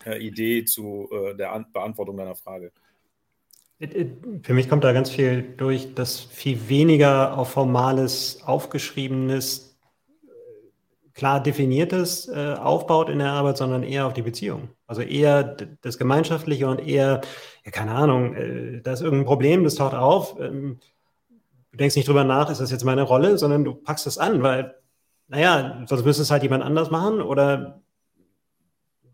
äh, Idee zu äh, der An Beantwortung deiner Frage. Für mich kommt da ganz viel durch, dass viel weniger auf formales, aufgeschriebenes klar definiertes äh, aufbaut in der Arbeit, sondern eher auf die Beziehung. Also eher das Gemeinschaftliche und eher, ja, keine Ahnung, äh, da ist irgendein Problem, das taucht auf. Ähm, du denkst nicht drüber nach, ist das jetzt meine Rolle, sondern du packst es an, weil, naja, sonst müsste es halt jemand anders machen oder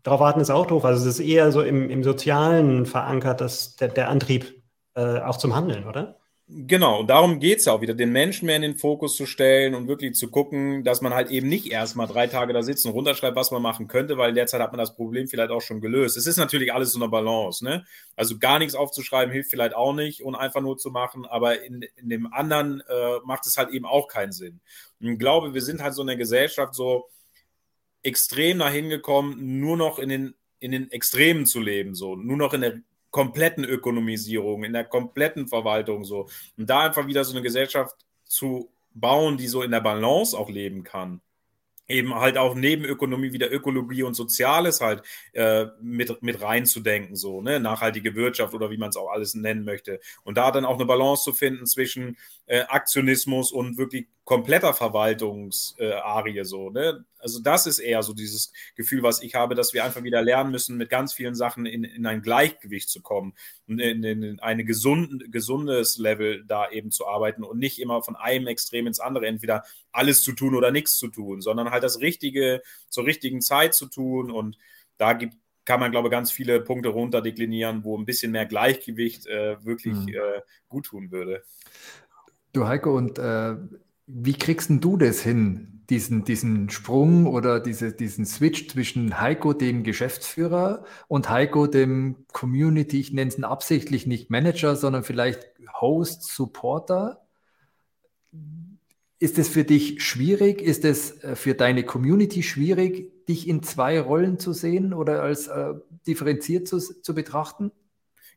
darauf warten ist auch doof. Also es ist eher so im, im Sozialen verankert, dass der, der Antrieb äh, auch zum Handeln, oder? Genau, und darum geht es ja auch wieder, den Menschen mehr in den Fokus zu stellen und wirklich zu gucken, dass man halt eben nicht erstmal drei Tage da sitzt und runterschreibt, was man machen könnte, weil derzeit hat man das Problem vielleicht auch schon gelöst. Es ist natürlich alles so eine Balance, ne? Also gar nichts aufzuschreiben hilft vielleicht auch nicht und einfach nur zu machen, aber in, in dem anderen äh, macht es halt eben auch keinen Sinn. Und ich glaube, wir sind halt so in der Gesellschaft so extrem dahin gekommen, nur noch in den, in den Extremen zu leben, so nur noch in der kompletten Ökonomisierung, in der kompletten Verwaltung so. Und da einfach wieder so eine Gesellschaft zu bauen, die so in der Balance auch leben kann eben halt auch neben Ökonomie wieder Ökologie und Soziales halt äh, mit, mit reinzudenken, so, ne, nachhaltige Wirtschaft oder wie man es auch alles nennen möchte. Und da dann auch eine Balance zu finden zwischen äh, Aktionismus und wirklich kompletter Verwaltungsarie, äh, so, ne? Also das ist eher so dieses Gefühl, was ich habe, dass wir einfach wieder lernen müssen, mit ganz vielen Sachen in, in ein Gleichgewicht zu kommen und in, in ein gesund, gesundes Level da eben zu arbeiten und nicht immer von einem Extrem ins andere entweder alles zu tun oder nichts zu tun, sondern halt das Richtige zur richtigen Zeit zu tun und da gibt kann man, glaube ich, ganz viele Punkte runterdeklinieren, wo ein bisschen mehr Gleichgewicht äh, wirklich mhm. äh, gut tun würde. Du Heiko, und äh, wie kriegst du das hin, diesen, diesen Sprung oder diese, diesen Switch zwischen Heiko, dem Geschäftsführer, und Heiko, dem Community, ich nenne es absichtlich nicht Manager, sondern vielleicht Host, Supporter? Ist es für dich schwierig? Ist es äh, für deine Community schwierig, dich in zwei Rollen zu sehen oder als äh, differenziert zu, zu betrachten?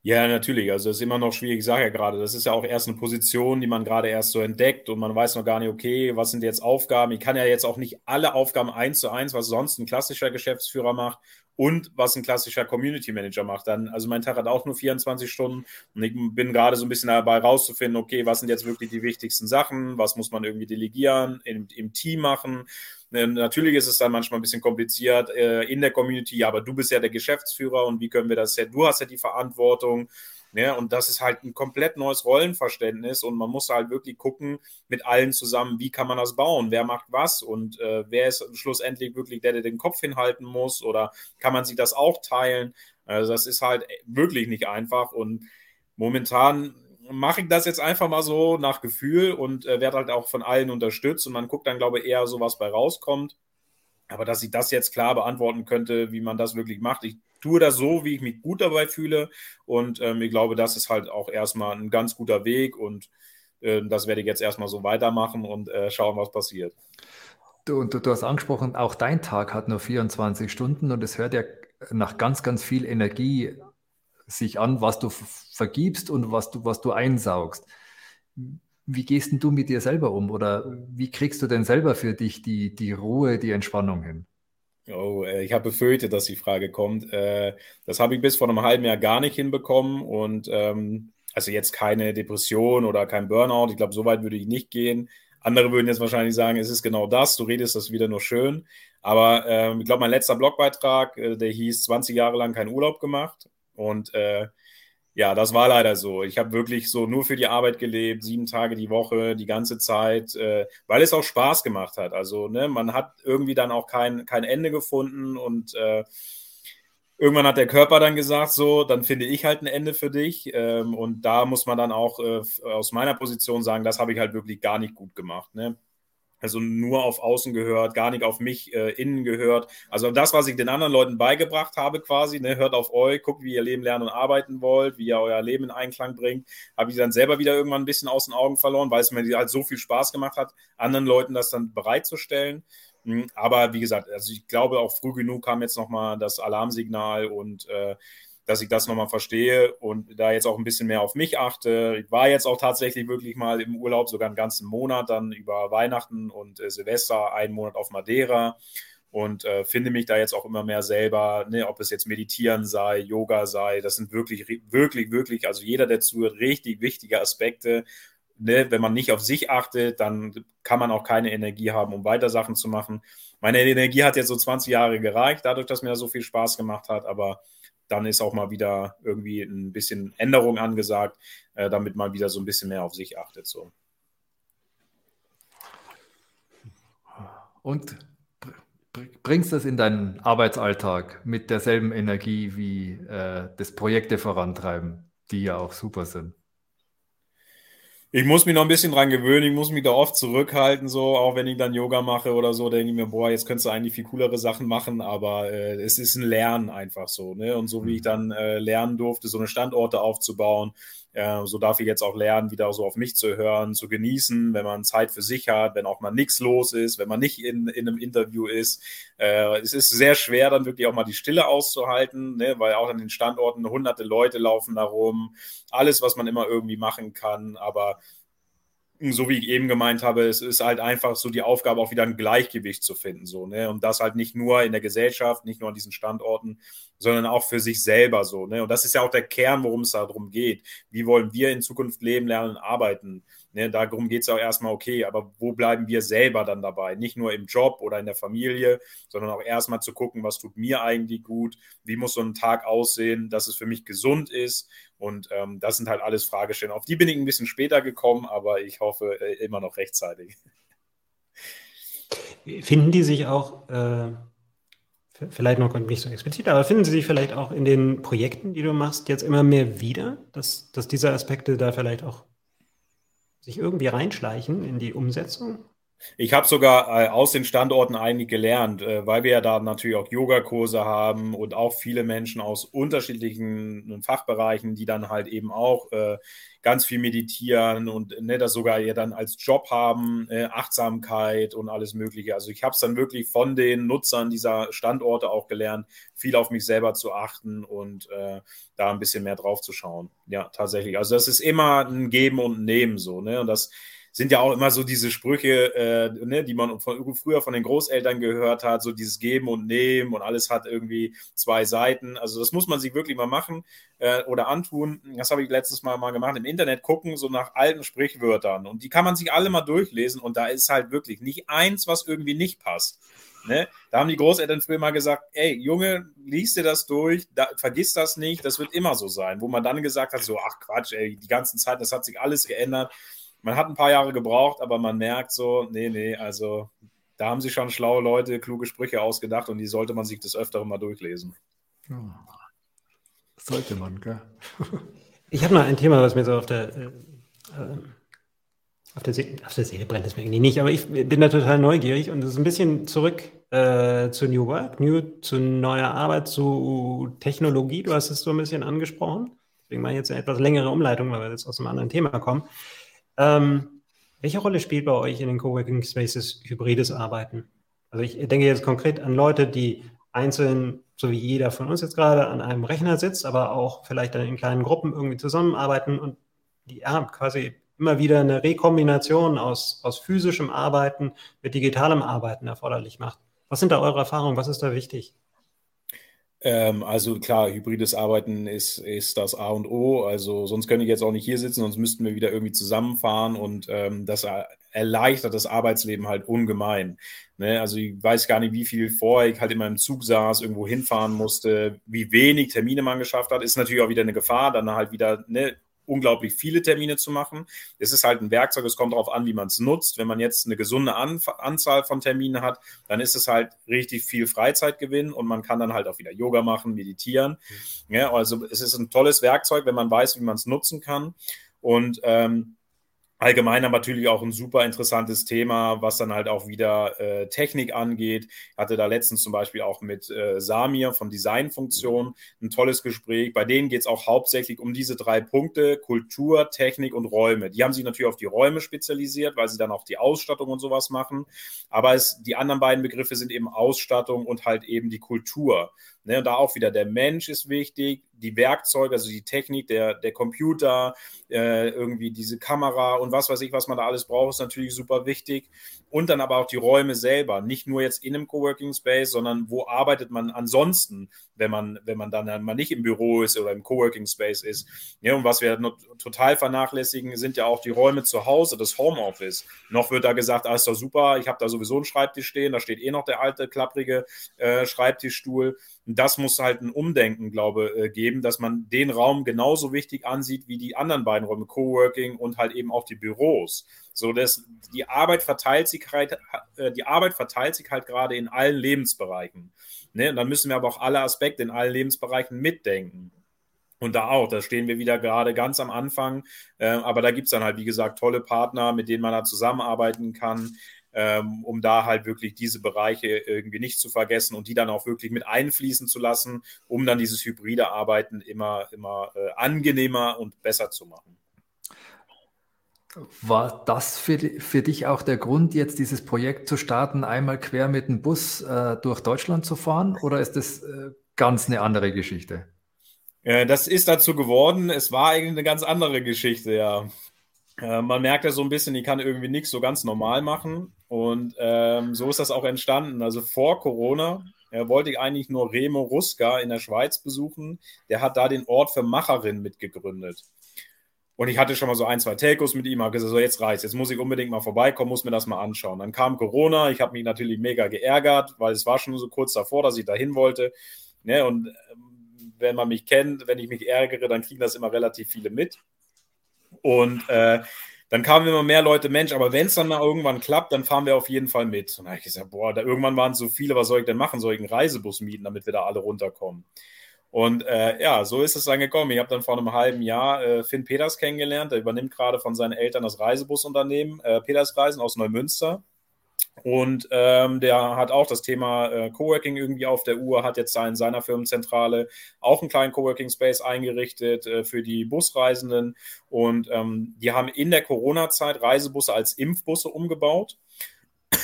Ja, natürlich. Also das ist immer noch schwierig, ich sage ja gerade, das ist ja auch erst eine Position, die man gerade erst so entdeckt und man weiß noch gar nicht, okay, was sind jetzt Aufgaben? Ich kann ja jetzt auch nicht alle Aufgaben eins zu eins, was sonst ein klassischer Geschäftsführer macht und was ein klassischer Community Manager macht. Dann, also mein Tag hat auch nur 24 Stunden und ich bin gerade so ein bisschen dabei rauszufinden, okay, was sind jetzt wirklich die wichtigsten Sachen, was muss man irgendwie delegieren, im, im Team machen natürlich ist es dann manchmal ein bisschen kompliziert äh, in der Community, aber du bist ja der Geschäftsführer und wie können wir das ja, du hast ja die Verantwortung. Ja, ne, und das ist halt ein komplett neues Rollenverständnis und man muss halt wirklich gucken mit allen zusammen, wie kann man das bauen, wer macht was und äh, wer ist schlussendlich wirklich der, der den Kopf hinhalten muss oder kann man sich das auch teilen. Also das ist halt wirklich nicht einfach und momentan mache ich das jetzt einfach mal so nach Gefühl und äh, werde halt auch von allen unterstützt und man guckt dann, glaube ich, eher so, was bei rauskommt. Aber dass ich das jetzt klar beantworten könnte, wie man das wirklich macht, ich tue das so, wie ich mich gut dabei fühle und ähm, ich glaube, das ist halt auch erstmal ein ganz guter Weg und äh, das werde ich jetzt erstmal so weitermachen und äh, schauen, was passiert. Du, du, du hast angesprochen, auch dein Tag hat nur 24 Stunden und es hört ja nach ganz, ganz viel Energie sich an, was du vergibst und was du, was du einsaugst. Wie gehst denn du mit dir selber um oder wie kriegst du denn selber für dich die, die Ruhe, die Entspannung hin? Oh, äh, ich habe befürchtet, dass die Frage kommt. Äh, das habe ich bis vor einem halben Jahr gar nicht hinbekommen und ähm, also jetzt keine Depression oder kein Burnout. Ich glaube, so weit würde ich nicht gehen. Andere würden jetzt wahrscheinlich sagen, es ist genau das, du redest das wieder nur schön. Aber ähm, ich glaube, mein letzter Blogbeitrag, äh, der hieß 20 Jahre lang keinen Urlaub gemacht. Und äh, ja, das war leider so. Ich habe wirklich so nur für die Arbeit gelebt, sieben Tage die Woche, die ganze Zeit, äh, weil es auch Spaß gemacht hat. Also ne, man hat irgendwie dann auch kein, kein Ende gefunden und äh, irgendwann hat der Körper dann gesagt, so, dann finde ich halt ein Ende für dich. Ähm, und da muss man dann auch äh, aus meiner Position sagen, das habe ich halt wirklich gar nicht gut gemacht. Ne? Also nur auf außen gehört, gar nicht auf mich äh, innen gehört. Also das, was ich den anderen Leuten beigebracht habe, quasi, ne, hört auf euch, guckt, wie ihr Leben lernen und arbeiten wollt, wie ihr euer Leben in Einklang bringt, habe ich dann selber wieder irgendwann ein bisschen aus den Augen verloren, weil es mir halt so viel Spaß gemacht hat, anderen Leuten das dann bereitzustellen. Hm, aber wie gesagt, also ich glaube auch früh genug kam jetzt nochmal das Alarmsignal und äh, dass ich das nochmal verstehe und da jetzt auch ein bisschen mehr auf mich achte. Ich war jetzt auch tatsächlich wirklich mal im Urlaub, sogar einen ganzen Monat, dann über Weihnachten und äh, Silvester, einen Monat auf Madeira und äh, finde mich da jetzt auch immer mehr selber, ne, ob es jetzt Meditieren sei, Yoga sei, das sind wirklich, wirklich, wirklich, also jeder, der zuhört, richtig wichtige Aspekte. Ne, wenn man nicht auf sich achtet, dann kann man auch keine Energie haben, um weiter Sachen zu machen. Meine Energie hat jetzt so 20 Jahre gereicht, dadurch, dass mir das so viel Spaß gemacht hat, aber dann ist auch mal wieder irgendwie ein bisschen Änderung angesagt, äh, damit man wieder so ein bisschen mehr auf sich achtet. So. Und bringst das in deinen Arbeitsalltag mit derselben Energie wie äh, das Projekte vorantreiben, die ja auch super sind? Ich muss mich noch ein bisschen dran gewöhnen, ich muss mich da oft zurückhalten, so, auch wenn ich dann Yoga mache oder so, denke ich mir, boah, jetzt könntest du eigentlich viel coolere Sachen machen, aber äh, es ist ein Lernen einfach so, ne? Und so wie ich mhm. dann äh, lernen durfte, so eine Standorte aufzubauen, äh, so darf ich jetzt auch lernen, wieder so auf mich zu hören, zu genießen, wenn man Zeit für sich hat, wenn auch mal nichts los ist, wenn man nicht in, in einem Interview ist. Äh, es ist sehr schwer, dann wirklich auch mal die Stille auszuhalten, ne? weil auch an den Standorten hunderte Leute laufen da rum. Alles, was man immer irgendwie machen kann, aber so wie ich eben gemeint habe, es ist halt einfach so die Aufgabe, auch wieder ein Gleichgewicht zu finden. So, ne? Und das halt nicht nur in der Gesellschaft, nicht nur an diesen Standorten, sondern auch für sich selber so. Ne? Und das ist ja auch der Kern, worum es darum geht. Wie wollen wir in Zukunft leben, lernen, arbeiten? Ne, darum geht es auch erstmal, okay, aber wo bleiben wir selber dann dabei? Nicht nur im Job oder in der Familie, sondern auch erstmal zu gucken, was tut mir eigentlich gut, wie muss so ein Tag aussehen, dass es für mich gesund ist. Und ähm, das sind halt alles Fragestellungen. Auf die bin ich ein bisschen später gekommen, aber ich hoffe äh, immer noch rechtzeitig. Finden die sich auch, äh, vielleicht noch nicht so explizit, aber finden sie sich vielleicht auch in den Projekten, die du machst, jetzt immer mehr wieder, dass, dass diese Aspekte da vielleicht auch sich irgendwie reinschleichen in die Umsetzung? Ich habe sogar äh, aus den Standorten eigentlich gelernt, äh, weil wir ja da natürlich auch Yogakurse haben und auch viele Menschen aus unterschiedlichen Fachbereichen, die dann halt eben auch äh, ganz viel meditieren und ne, das sogar ja dann als Job haben, äh, Achtsamkeit und alles Mögliche. Also ich habe es dann wirklich von den Nutzern dieser Standorte auch gelernt, viel auf mich selber zu achten und äh, da ein bisschen mehr drauf zu schauen. Ja, tatsächlich. Also das ist immer ein Geben und ein Nehmen so, ne? Und das sind ja auch immer so diese Sprüche, äh, ne, die man von, früher von den Großeltern gehört hat, so dieses Geben und Nehmen und alles hat irgendwie zwei Seiten. Also das muss man sich wirklich mal machen äh, oder antun. Das habe ich letztes Mal mal gemacht. Im Internet gucken, so nach alten Sprichwörtern. Und die kann man sich alle mal durchlesen. Und da ist halt wirklich nicht eins, was irgendwie nicht passt. Ne? Da haben die Großeltern früher mal gesagt, ey, Junge, liest dir das durch, da, vergiss das nicht, das wird immer so sein. Wo man dann gesagt hat, so, ach Quatsch, ey, die ganzen Zeit, das hat sich alles geändert man hat ein paar Jahre gebraucht, aber man merkt so, nee, nee, also da haben sich schon schlaue Leute kluge Sprüche ausgedacht und die sollte man sich des Öfteren mal durchlesen. Ja. Sollte man, gell? Ich habe noch ein Thema, was mir so auf der, äh, auf, der auf der Seele brennt, das mir irgendwie nicht, aber ich bin da total neugierig und es ist ein bisschen zurück äh, zu New Work, New, zu neuer Arbeit, zu Technologie. Du hast es so ein bisschen angesprochen. Deswegen mache ich jetzt eine etwas längere Umleitung, weil wir jetzt aus einem anderen Thema kommen. Ähm, welche Rolle spielt bei euch in den Coworking Spaces hybrides Arbeiten? Also ich denke jetzt konkret an Leute, die einzeln, so wie jeder von uns jetzt gerade, an einem Rechner sitzt, aber auch vielleicht dann in kleinen Gruppen irgendwie zusammenarbeiten und die ja, quasi immer wieder eine Rekombination aus, aus physischem Arbeiten mit digitalem Arbeiten erforderlich macht. Was sind da eure Erfahrungen? Was ist da wichtig? Ähm, also klar, hybrides Arbeiten ist, ist das A und O. Also sonst könnte ich jetzt auch nicht hier sitzen, sonst müssten wir wieder irgendwie zusammenfahren und ähm, das erleichtert das Arbeitsleben halt ungemein. Ne? Also ich weiß gar nicht, wie viel vorher ich halt immer im Zug saß, irgendwo hinfahren musste, wie wenig Termine man geschafft hat, ist natürlich auch wieder eine Gefahr, dann halt wieder ne, unglaublich viele Termine zu machen. Es ist halt ein Werkzeug, es kommt darauf an, wie man es nutzt. Wenn man jetzt eine gesunde an Anzahl von Terminen hat, dann ist es halt richtig viel Freizeitgewinn und man kann dann halt auch wieder Yoga machen, meditieren. Mhm. Ja, also es ist ein tolles Werkzeug, wenn man weiß, wie man es nutzen kann. Und ähm, allgemein aber natürlich auch ein super interessantes Thema, was dann halt auch wieder äh, Technik angeht. Ich hatte da letztens zum Beispiel auch mit äh, Samir von Designfunktion ein tolles Gespräch. Bei denen geht es auch hauptsächlich um diese drei Punkte, Kultur, Technik und Räume. Die haben sich natürlich auf die Räume spezialisiert, weil sie dann auch die Ausstattung und sowas machen. Aber es, die anderen beiden Begriffe sind eben Ausstattung und halt eben die Kultur. Ne, und da auch wieder der Mensch ist wichtig, die Werkzeuge, also die Technik, der, der Computer, äh, irgendwie diese Kamera und was weiß ich, was man da alles braucht, ist natürlich super wichtig. Und dann aber auch die Räume selber, nicht nur jetzt in einem Coworking Space, sondern wo arbeitet man ansonsten, wenn man, wenn man dann mal nicht im Büro ist oder im Coworking Space ist. Ja, und was wir total vernachlässigen, sind ja auch die Räume zu Hause, das Homeoffice. Noch wird da gesagt, ist doch super, ich habe da sowieso einen Schreibtisch stehen, da steht eh noch der alte, klapprige äh, Schreibtischstuhl das muss halt ein Umdenken, glaube ich, äh, geben, dass man den Raum genauso wichtig ansieht wie die anderen beiden Räume, Coworking und halt eben auch die Büros. So dass die Arbeit verteilt sich halt, äh, die Arbeit verteilt sich halt gerade in allen Lebensbereichen. Ne? Und dann müssen wir aber auch alle Aspekte in allen Lebensbereichen mitdenken. Und da auch, da stehen wir wieder gerade ganz am Anfang. Äh, aber da gibt es dann halt, wie gesagt, tolle Partner, mit denen man da zusammenarbeiten kann ähm, um da halt wirklich diese Bereiche irgendwie nicht zu vergessen und die dann auch wirklich mit einfließen zu lassen, um dann dieses hybride Arbeiten immer, immer äh, angenehmer und besser zu machen. War das für, für dich auch der Grund, jetzt dieses Projekt zu starten, einmal quer mit dem Bus äh, durch Deutschland zu fahren? Oder ist das äh, ganz eine andere Geschichte? Äh, das ist dazu geworden. Es war eigentlich eine ganz andere Geschichte, ja. Äh, man merkt ja so ein bisschen, ich kann irgendwie nichts so ganz normal machen. Und ähm, so ist das auch entstanden. Also vor Corona äh, wollte ich eigentlich nur Remo Ruska in der Schweiz besuchen. Der hat da den Ort für Macherinnen mitgegründet. Und ich hatte schon mal so ein, zwei Telcos mit ihm, habe gesagt, so jetzt reicht's, jetzt muss ich unbedingt mal vorbeikommen, muss mir das mal anschauen. Dann kam Corona, ich habe mich natürlich mega geärgert, weil es war schon so kurz davor, dass ich dahin wollte. Ne? Und ähm, wenn man mich kennt, wenn ich mich ärgere, dann kriegen das immer relativ viele mit. Und äh, dann kamen immer mehr Leute, Mensch, aber wenn es dann irgendwann klappt, dann fahren wir auf jeden Fall mit. Und dann habe ich gesagt, boah, da irgendwann waren so viele, was soll ich denn machen? Soll ich einen Reisebus mieten, damit wir da alle runterkommen? Und äh, ja, so ist es dann gekommen. Ich habe dann vor einem halben Jahr äh, Finn Peters kennengelernt. Der übernimmt gerade von seinen Eltern das Reisebusunternehmen äh, Peters Reisen aus Neumünster. Und ähm, der hat auch das Thema äh, Coworking irgendwie auf der Uhr, hat jetzt in seiner Firmenzentrale auch einen kleinen Coworking Space eingerichtet äh, für die Busreisenden. Und ähm, die haben in der Corona-Zeit Reisebusse als Impfbusse umgebaut.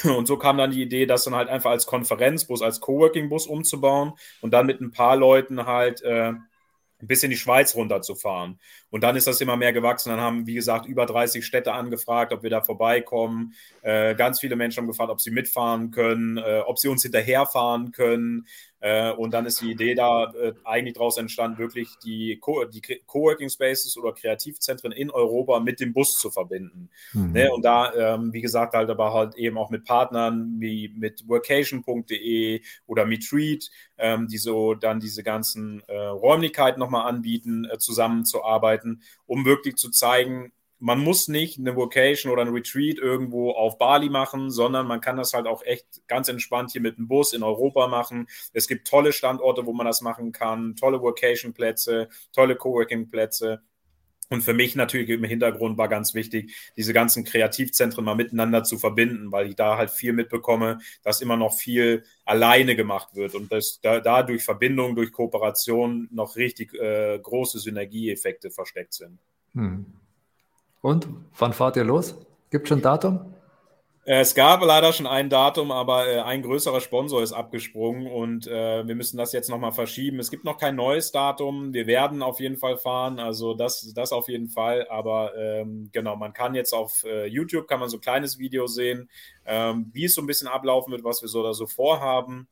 Und so kam dann die Idee, das dann halt einfach als Konferenzbus, als Coworking-Bus umzubauen und dann mit ein paar Leuten halt äh, bis in die Schweiz runterzufahren. Und dann ist das immer mehr gewachsen. Dann haben, wie gesagt, über 30 Städte angefragt, ob wir da vorbeikommen. Äh, ganz viele Menschen haben gefragt, ob sie mitfahren können, äh, ob sie uns hinterherfahren können. Äh, und dann ist die Idee da äh, eigentlich daraus entstanden, wirklich die, Co die Coworking Spaces oder Kreativzentren in Europa mit dem Bus zu verbinden. Mhm. Ne? Und da, ähm, wie gesagt, halt aber halt eben auch mit Partnern wie mit workation.de oder Metreat, ähm, die so dann diese ganzen äh, Räumlichkeiten nochmal anbieten, äh, zusammenzuarbeiten, um wirklich zu zeigen, man muss nicht eine Vocation oder ein Retreat irgendwo auf Bali machen, sondern man kann das halt auch echt ganz entspannt hier mit dem Bus in Europa machen. Es gibt tolle Standorte, wo man das machen kann, tolle Vocation-Plätze, tolle Coworking-Plätze. Und für mich natürlich im Hintergrund war ganz wichtig, diese ganzen Kreativzentren mal miteinander zu verbinden, weil ich da halt viel mitbekomme, dass immer noch viel alleine gemacht wird und dass da, da durch Verbindung, durch Kooperation noch richtig äh, große Synergieeffekte versteckt sind. Hm. Und wann fahrt ihr los? Gibt schon Datum? Es gab leider schon ein Datum, aber äh, ein größerer Sponsor ist abgesprungen und äh, wir müssen das jetzt nochmal verschieben. Es gibt noch kein neues Datum. Wir werden auf jeden Fall fahren, also das, das auf jeden Fall. Aber ähm, genau, man kann jetzt auf äh, YouTube, kann man so ein kleines Video sehen, ähm, wie es so ein bisschen ablaufen wird, was wir so oder so vorhaben.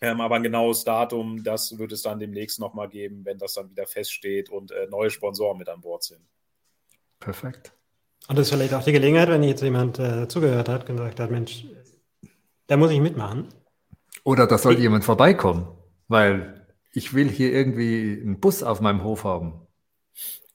Ähm, aber ein genaues Datum, das wird es dann demnächst nochmal geben, wenn das dann wieder feststeht und äh, neue Sponsoren mit an Bord sind. Perfekt. Und das ist vielleicht auch die Gelegenheit, wenn jetzt jemand äh, zugehört hat und gesagt hat, Mensch, da muss ich mitmachen. Oder da soll ich, jemand vorbeikommen, weil ich will hier irgendwie einen Bus auf meinem Hof haben.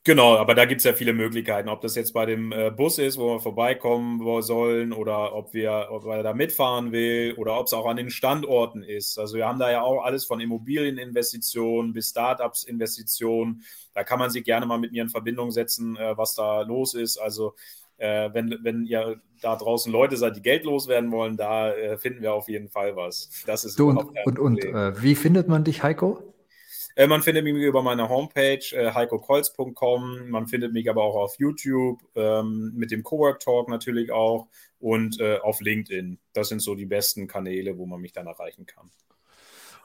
Genau, aber da gibt es ja viele Möglichkeiten, ob das jetzt bei dem äh, Bus ist, wo wir vorbeikommen sollen, oder ob wir, ob er da mitfahren will, oder ob es auch an den Standorten ist. Also wir haben da ja auch alles von Immobilieninvestitionen bis Startups-Investitionen. Da kann man sich gerne mal mit mir in Verbindung setzen, äh, was da los ist. Also äh, wenn, wenn ihr da draußen Leute seid, die Geld loswerden wollen, da finden wir auf jeden Fall was. Das ist du und, und, und wie findet man dich, Heiko? Äh, man findet mich über meine Homepage äh, heikokolz.com. Man findet mich aber auch auf YouTube, ähm, mit dem Cowork Talk natürlich auch und äh, auf LinkedIn. Das sind so die besten Kanäle, wo man mich dann erreichen kann.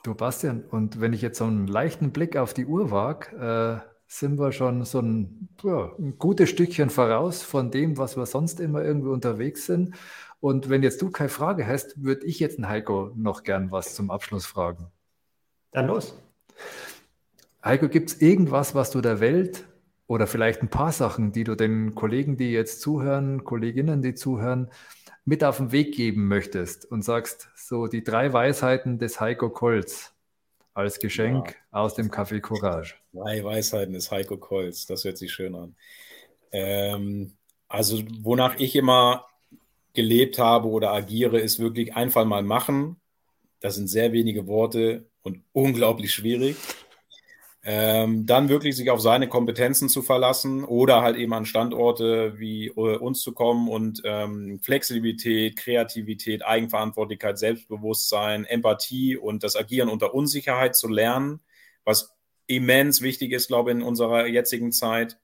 Du, Bastian, und wenn ich jetzt so einen leichten Blick auf die Uhr wage, äh, sind wir schon so ein, ja, ein gutes Stückchen voraus von dem, was wir sonst immer irgendwie unterwegs sind. Und wenn jetzt du keine Frage hast, würde ich jetzt einen Heiko noch gern was zum Abschluss fragen. Dann los. Heiko, gibt es irgendwas, was du der Welt oder vielleicht ein paar Sachen, die du den Kollegen, die jetzt zuhören, Kolleginnen, die zuhören, mit auf den Weg geben möchtest und sagst, so die drei Weisheiten des Heiko Kolz als Geschenk ja. aus dem Café Courage? Drei Weisheiten des Heiko Kolz, das hört sich schön an. Ähm, also, wonach ich immer gelebt habe oder agiere, ist wirklich einfach mal machen. Das sind sehr wenige Worte und unglaublich schwierig. Ähm, dann wirklich sich auf seine Kompetenzen zu verlassen oder halt eben an Standorte wie äh, uns zu kommen und ähm, Flexibilität, Kreativität, Eigenverantwortlichkeit, Selbstbewusstsein, Empathie und das Agieren unter Unsicherheit zu lernen, was immens wichtig ist, glaube ich, in unserer jetzigen Zeit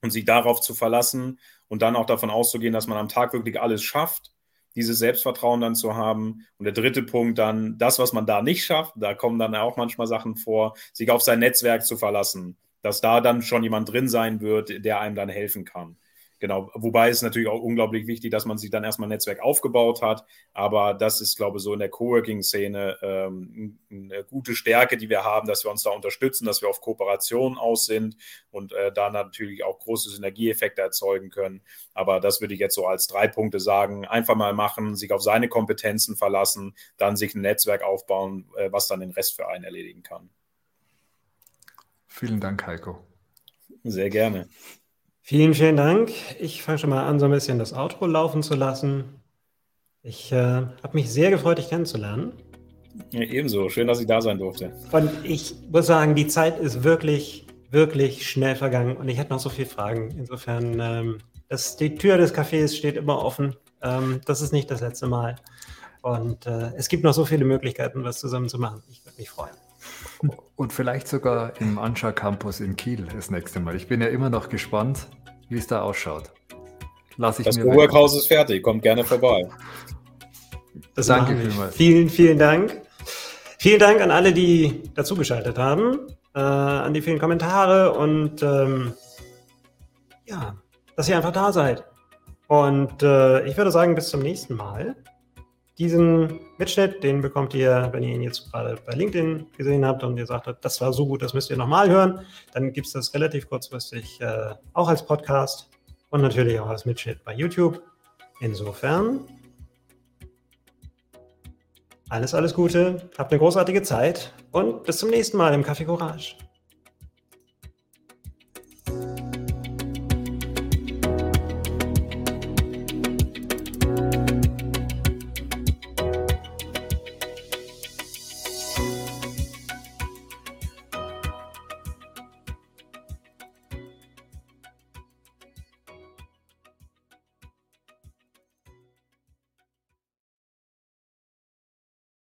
und sich darauf zu verlassen und dann auch davon auszugehen, dass man am Tag wirklich alles schafft dieses Selbstvertrauen dann zu haben. Und der dritte Punkt dann, das, was man da nicht schafft, da kommen dann auch manchmal Sachen vor, sich auf sein Netzwerk zu verlassen, dass da dann schon jemand drin sein wird, der einem dann helfen kann. Genau, wobei es natürlich auch unglaublich wichtig, dass man sich dann erstmal ein Netzwerk aufgebaut hat. Aber das ist, glaube ich, so in der Coworking-Szene ähm, eine gute Stärke, die wir haben, dass wir uns da unterstützen, dass wir auf Kooperation aus sind und äh, da natürlich auch große Synergieeffekte erzeugen können. Aber das würde ich jetzt so als drei Punkte sagen. Einfach mal machen, sich auf seine Kompetenzen verlassen, dann sich ein Netzwerk aufbauen, äh, was dann den Rest für einen erledigen kann. Vielen Dank, Heiko. Sehr gerne. Vielen, vielen Dank. Ich fange schon mal an, so ein bisschen das Outro laufen zu lassen. Ich äh, habe mich sehr gefreut, dich kennenzulernen. Ja, ebenso. Schön, dass ich da sein durfte. Und ich muss sagen, die Zeit ist wirklich, wirklich schnell vergangen und ich hätte noch so viele Fragen. Insofern, ähm, das, die Tür des Cafés steht immer offen. Ähm, das ist nicht das letzte Mal. Und äh, es gibt noch so viele Möglichkeiten, was zusammen zu machen. Ich würde mich freuen. Und vielleicht sogar im Anscha Campus in Kiel das nächste Mal. Ich bin ja immer noch gespannt, wie es da ausschaut. Lass ich das Coworkhaus ist fertig, kommt gerne vorbei. Das Danke vielmals. Vielen, vielen Dank. Vielen Dank an alle, die dazugeschaltet haben, äh, an die vielen Kommentare und ähm, ja, dass ihr einfach da seid. Und äh, ich würde sagen, bis zum nächsten Mal. Diesen Mitschnitt, den bekommt ihr, wenn ihr ihn jetzt gerade bei LinkedIn gesehen habt und ihr sagt, das war so gut, das müsst ihr nochmal hören, dann gibt es das relativ kurzfristig äh, auch als Podcast und natürlich auch als Mitschnitt bei YouTube. Insofern alles, alles Gute, habt eine großartige Zeit und bis zum nächsten Mal im Café Courage.